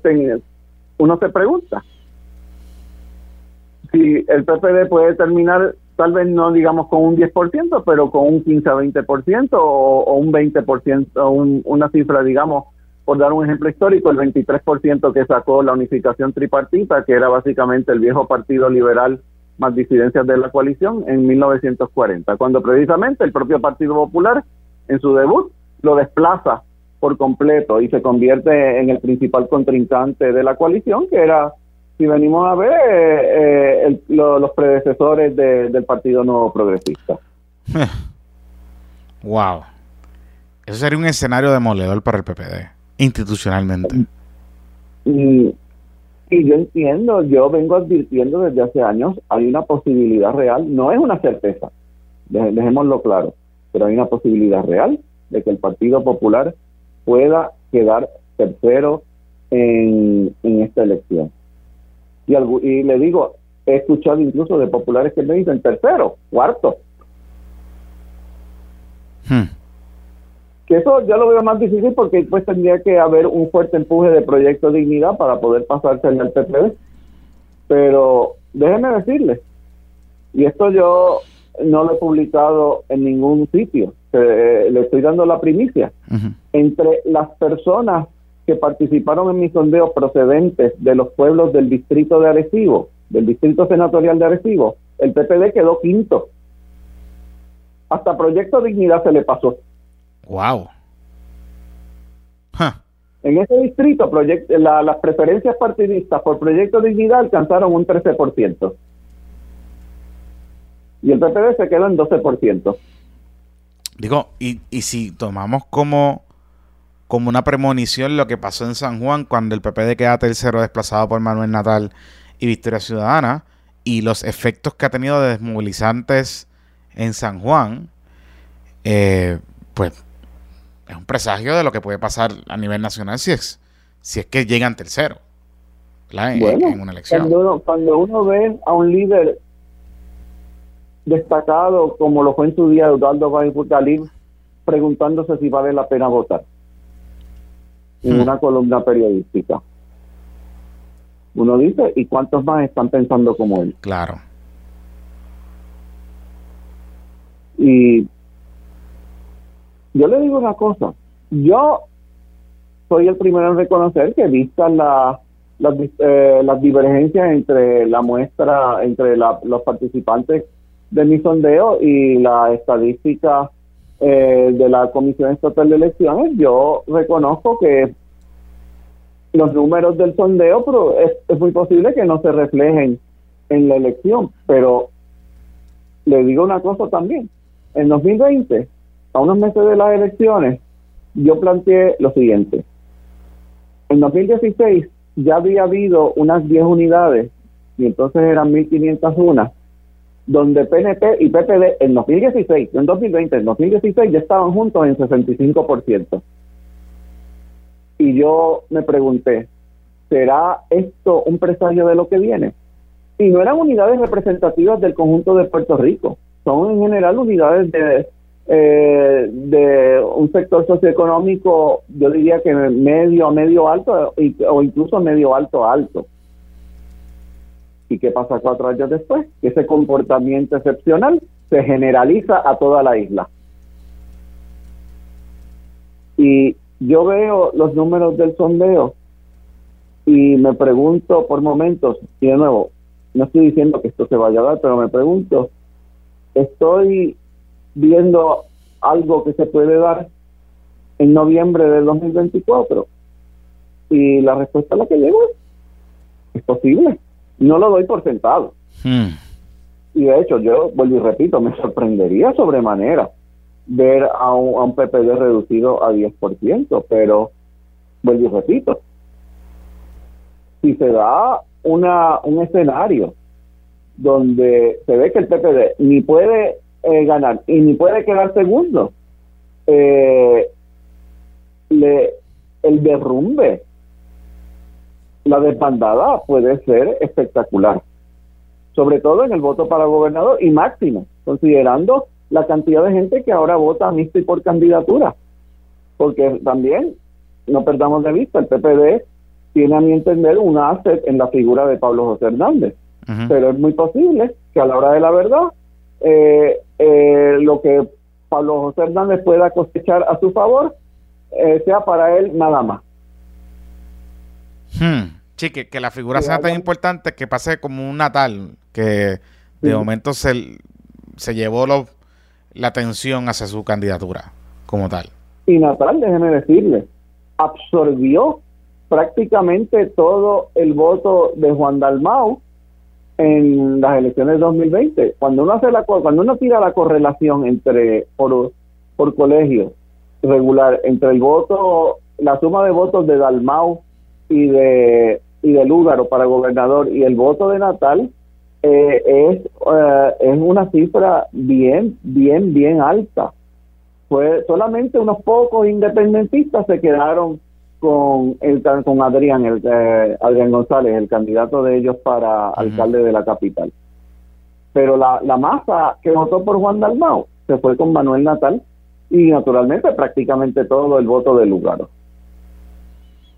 uno se pregunta si el PPD puede terminar, tal vez no digamos con un 10%, pero con un 15 a 20% o, o un 20%, o una cifra, digamos, por dar un ejemplo histórico, el 23% que sacó la unificación tripartita, que era básicamente el viejo Partido Liberal más disidencias de la coalición en 1940, cuando precisamente el propio Partido Popular en su debut lo desplaza por completo y se convierte en el principal contrincante de la coalición, que era, si venimos a ver, eh, eh, los predecesores del Partido Nuevo Progresista. [laughs] wow. Eso sería un escenario demoledor para el PPD institucionalmente. Y, yo entiendo, yo vengo advirtiendo desde hace años, hay una posibilidad real, no es una certeza, dejémoslo claro, pero hay una posibilidad real de que el Partido Popular pueda quedar tercero en, esta elección. Y, y le digo, he escuchado incluso de populares que me dicen tercero, cuarto. Hmm que eso ya lo veo más difícil porque pues tendría que haber un fuerte empuje de Proyecto Dignidad para poder pasarse en el PPD. Pero déjeme decirle, y esto yo no lo he publicado en ningún sitio, eh, le estoy dando la primicia, entre las personas que participaron en mi sondeo procedentes de los pueblos del distrito de Arecibo, del distrito senatorial de Arecibo, el PPD quedó quinto. Hasta Proyecto Dignidad se le pasó. Wow. En ese distrito, las preferencias partidistas por Proyecto Dignidad alcanzaron un 13%. Y el PPD se quedó en 12%. Digo, y, y si tomamos como, como una premonición lo que pasó en San Juan cuando el PPD queda tercero desplazado por Manuel Natal y Victoria Ciudadana y los efectos que ha tenido de desmovilizantes en San Juan, eh, pues es un presagio de lo que puede pasar a nivel nacional si es, si es que llegan tercero en, una elección. Cuando uno, ve a un líder destacado como lo fue en su día Eduardo Galín preguntándose si vale la pena votar en hmm. una columna periodística. Uno dice, ¿y cuántos más están pensando como él? Claro. Y yo le digo una cosa, yo soy el primero en reconocer que vistas la, eh, las divergencias entre la muestra, entre los participantes de mi sondeo y la estadística eh, de la Comisión Estatal de Elecciones, yo reconozco que los números del sondeo, pero es, muy posible que no se reflejen en la elección. Pero le digo una cosa también. En 2020, a unos meses de las elecciones, yo planteé lo siguiente. En 2016 ya había habido unas 10 unidades, y entonces eran 1.501, donde PNP y PPD en 2016, en 2020, en 2016 ya estaban juntos en 65%. Y yo me pregunté, ¿será esto un presagio de lo que viene? Y no eran unidades representativas del conjunto de Puerto Rico, son en general unidades de, eh, de un sector socioeconómico, yo diría que medio a medio alto o incluso medio alto alto. ¿Y qué pasa cuatro años después? Ese comportamiento excepcional se generaliza a toda la isla. Y yo veo los números del sondeo y me pregunto por momentos, y de nuevo, no estoy diciendo que esto se vaya a dar, pero me pregunto, ¿estoy viendo algo que se puede dar en noviembre del 2024? Y la respuesta a la que llego es, es posible. No lo doy por sentado. Hmm. Y de hecho, yo vuelvo y repito, me sorprendería sobremanera ver a un, PPD reducido a 10%, pero vuelvo y repito, si se da una, un escenario donde se ve que el PPD ni puede eh, ganar y ni puede quedar segundo, eh, le, el derrumbe, la desbandada puede ser espectacular, sobre todo en el voto para gobernador y máximo, considerando la cantidad de gente que ahora vota mixto y por candidatura. Porque también, no perdamos de vista, el PPD tiene a mi entender un asset en la figura de Pablo José Hernández. Pero es muy posible que a la hora de la verdad, eh, eh, lo que Pablo José Hernández pueda cosechar a su favor eh, sea para él nada más. Hmm. Sí, que, la figura sea tan importante que pase como un natal, que de momento se, se llevó los la atención hacia su candidatura como tal. Y Natal, déjeme decirle, absorbió prácticamente todo el voto de Juan Dalmau en las elecciones de 2020. Cuando uno hace la cuando uno tira la correlación entre por, por colegio regular entre el voto, la suma de votos de Dalmau y de y de Lúgaro para gobernador y el voto de Natal, eh, es, eh, es una cifra bien, bien, bien alta. Fue solamente unos pocos independentistas se quedaron con el con Adrián, el, eh, Adrián González, el candidato de ellos para alcalde de la capital. Pero la, la masa que votó por Juan Dalmau se fue con Manuel Natal y naturalmente prácticamente todo el voto del lugar.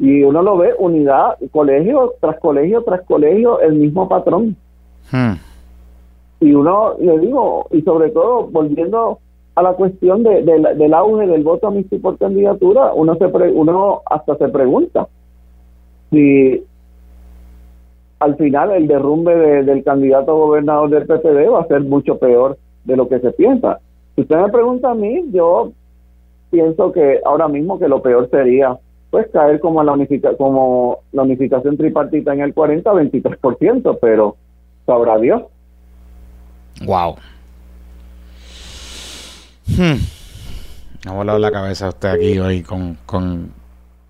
Y uno lo ve unidad, colegio tras colegio tras colegio, el mismo patrón. Hmm. Y uno, le digo, y sobre todo volviendo a la cuestión de, del auge del voto a por candidatura, uno, se uno hasta se pregunta si al final el derrumbe del candidato gobernador del PPD va a ser mucho peor de lo que se piensa. Si usted me pregunta a mí, yo pienso que ahora mismo que lo peor sería pues caer como la unifica, como la unificación tripartita en el 40-23%, pero sabrá Dios. Wow. Hmm. Ha volado la cabeza usted aquí hoy con, con,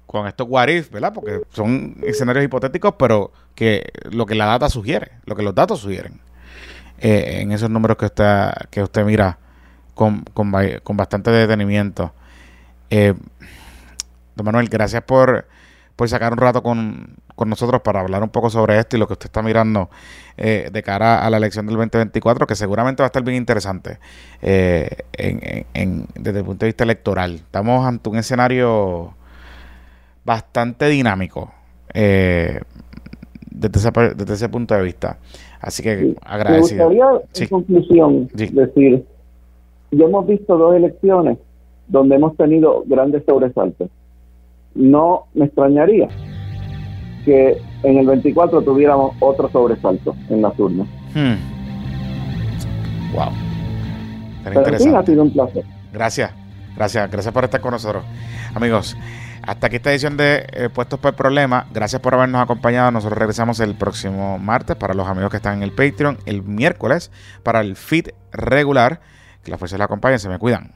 con estos what ¿verdad? Porque son escenarios hipotéticos, pero que lo que la data sugiere, lo que los datos sugieren. Eh, en esos números que usted, que usted mira con, con, con bastante detenimiento. Eh, don Manuel, gracias por por sacar un rato con, nosotros para hablar un poco sobre esto y lo que usted está mirando eh, de cara a la elección del 2024, que seguramente va a estar bien interesante eh, en, desde el punto de vista electoral. Estamos ante un escenario bastante dinámico eh, desde, ese, punto de vista. Así que agradecido. Me gustaría, en conclusión, decir, ya hemos visto dos elecciones donde hemos tenido grandes sobresaltos no me extrañaría que en el 24 tuviéramos otro sobresalto en las urnas. Hmm. Wow. Pero sí, ha sido un placer. Gracias, gracias, gracias por estar con nosotros. Amigos, Hasta aquí esta edición de eh, Puestos por Problema. Gracias por habernos acompañado. Nosotros regresamos el próximo martes para los amigos que están en el Patreon. El miércoles para el feed regular. Que la fuerza la acompañen. Se me cuidan.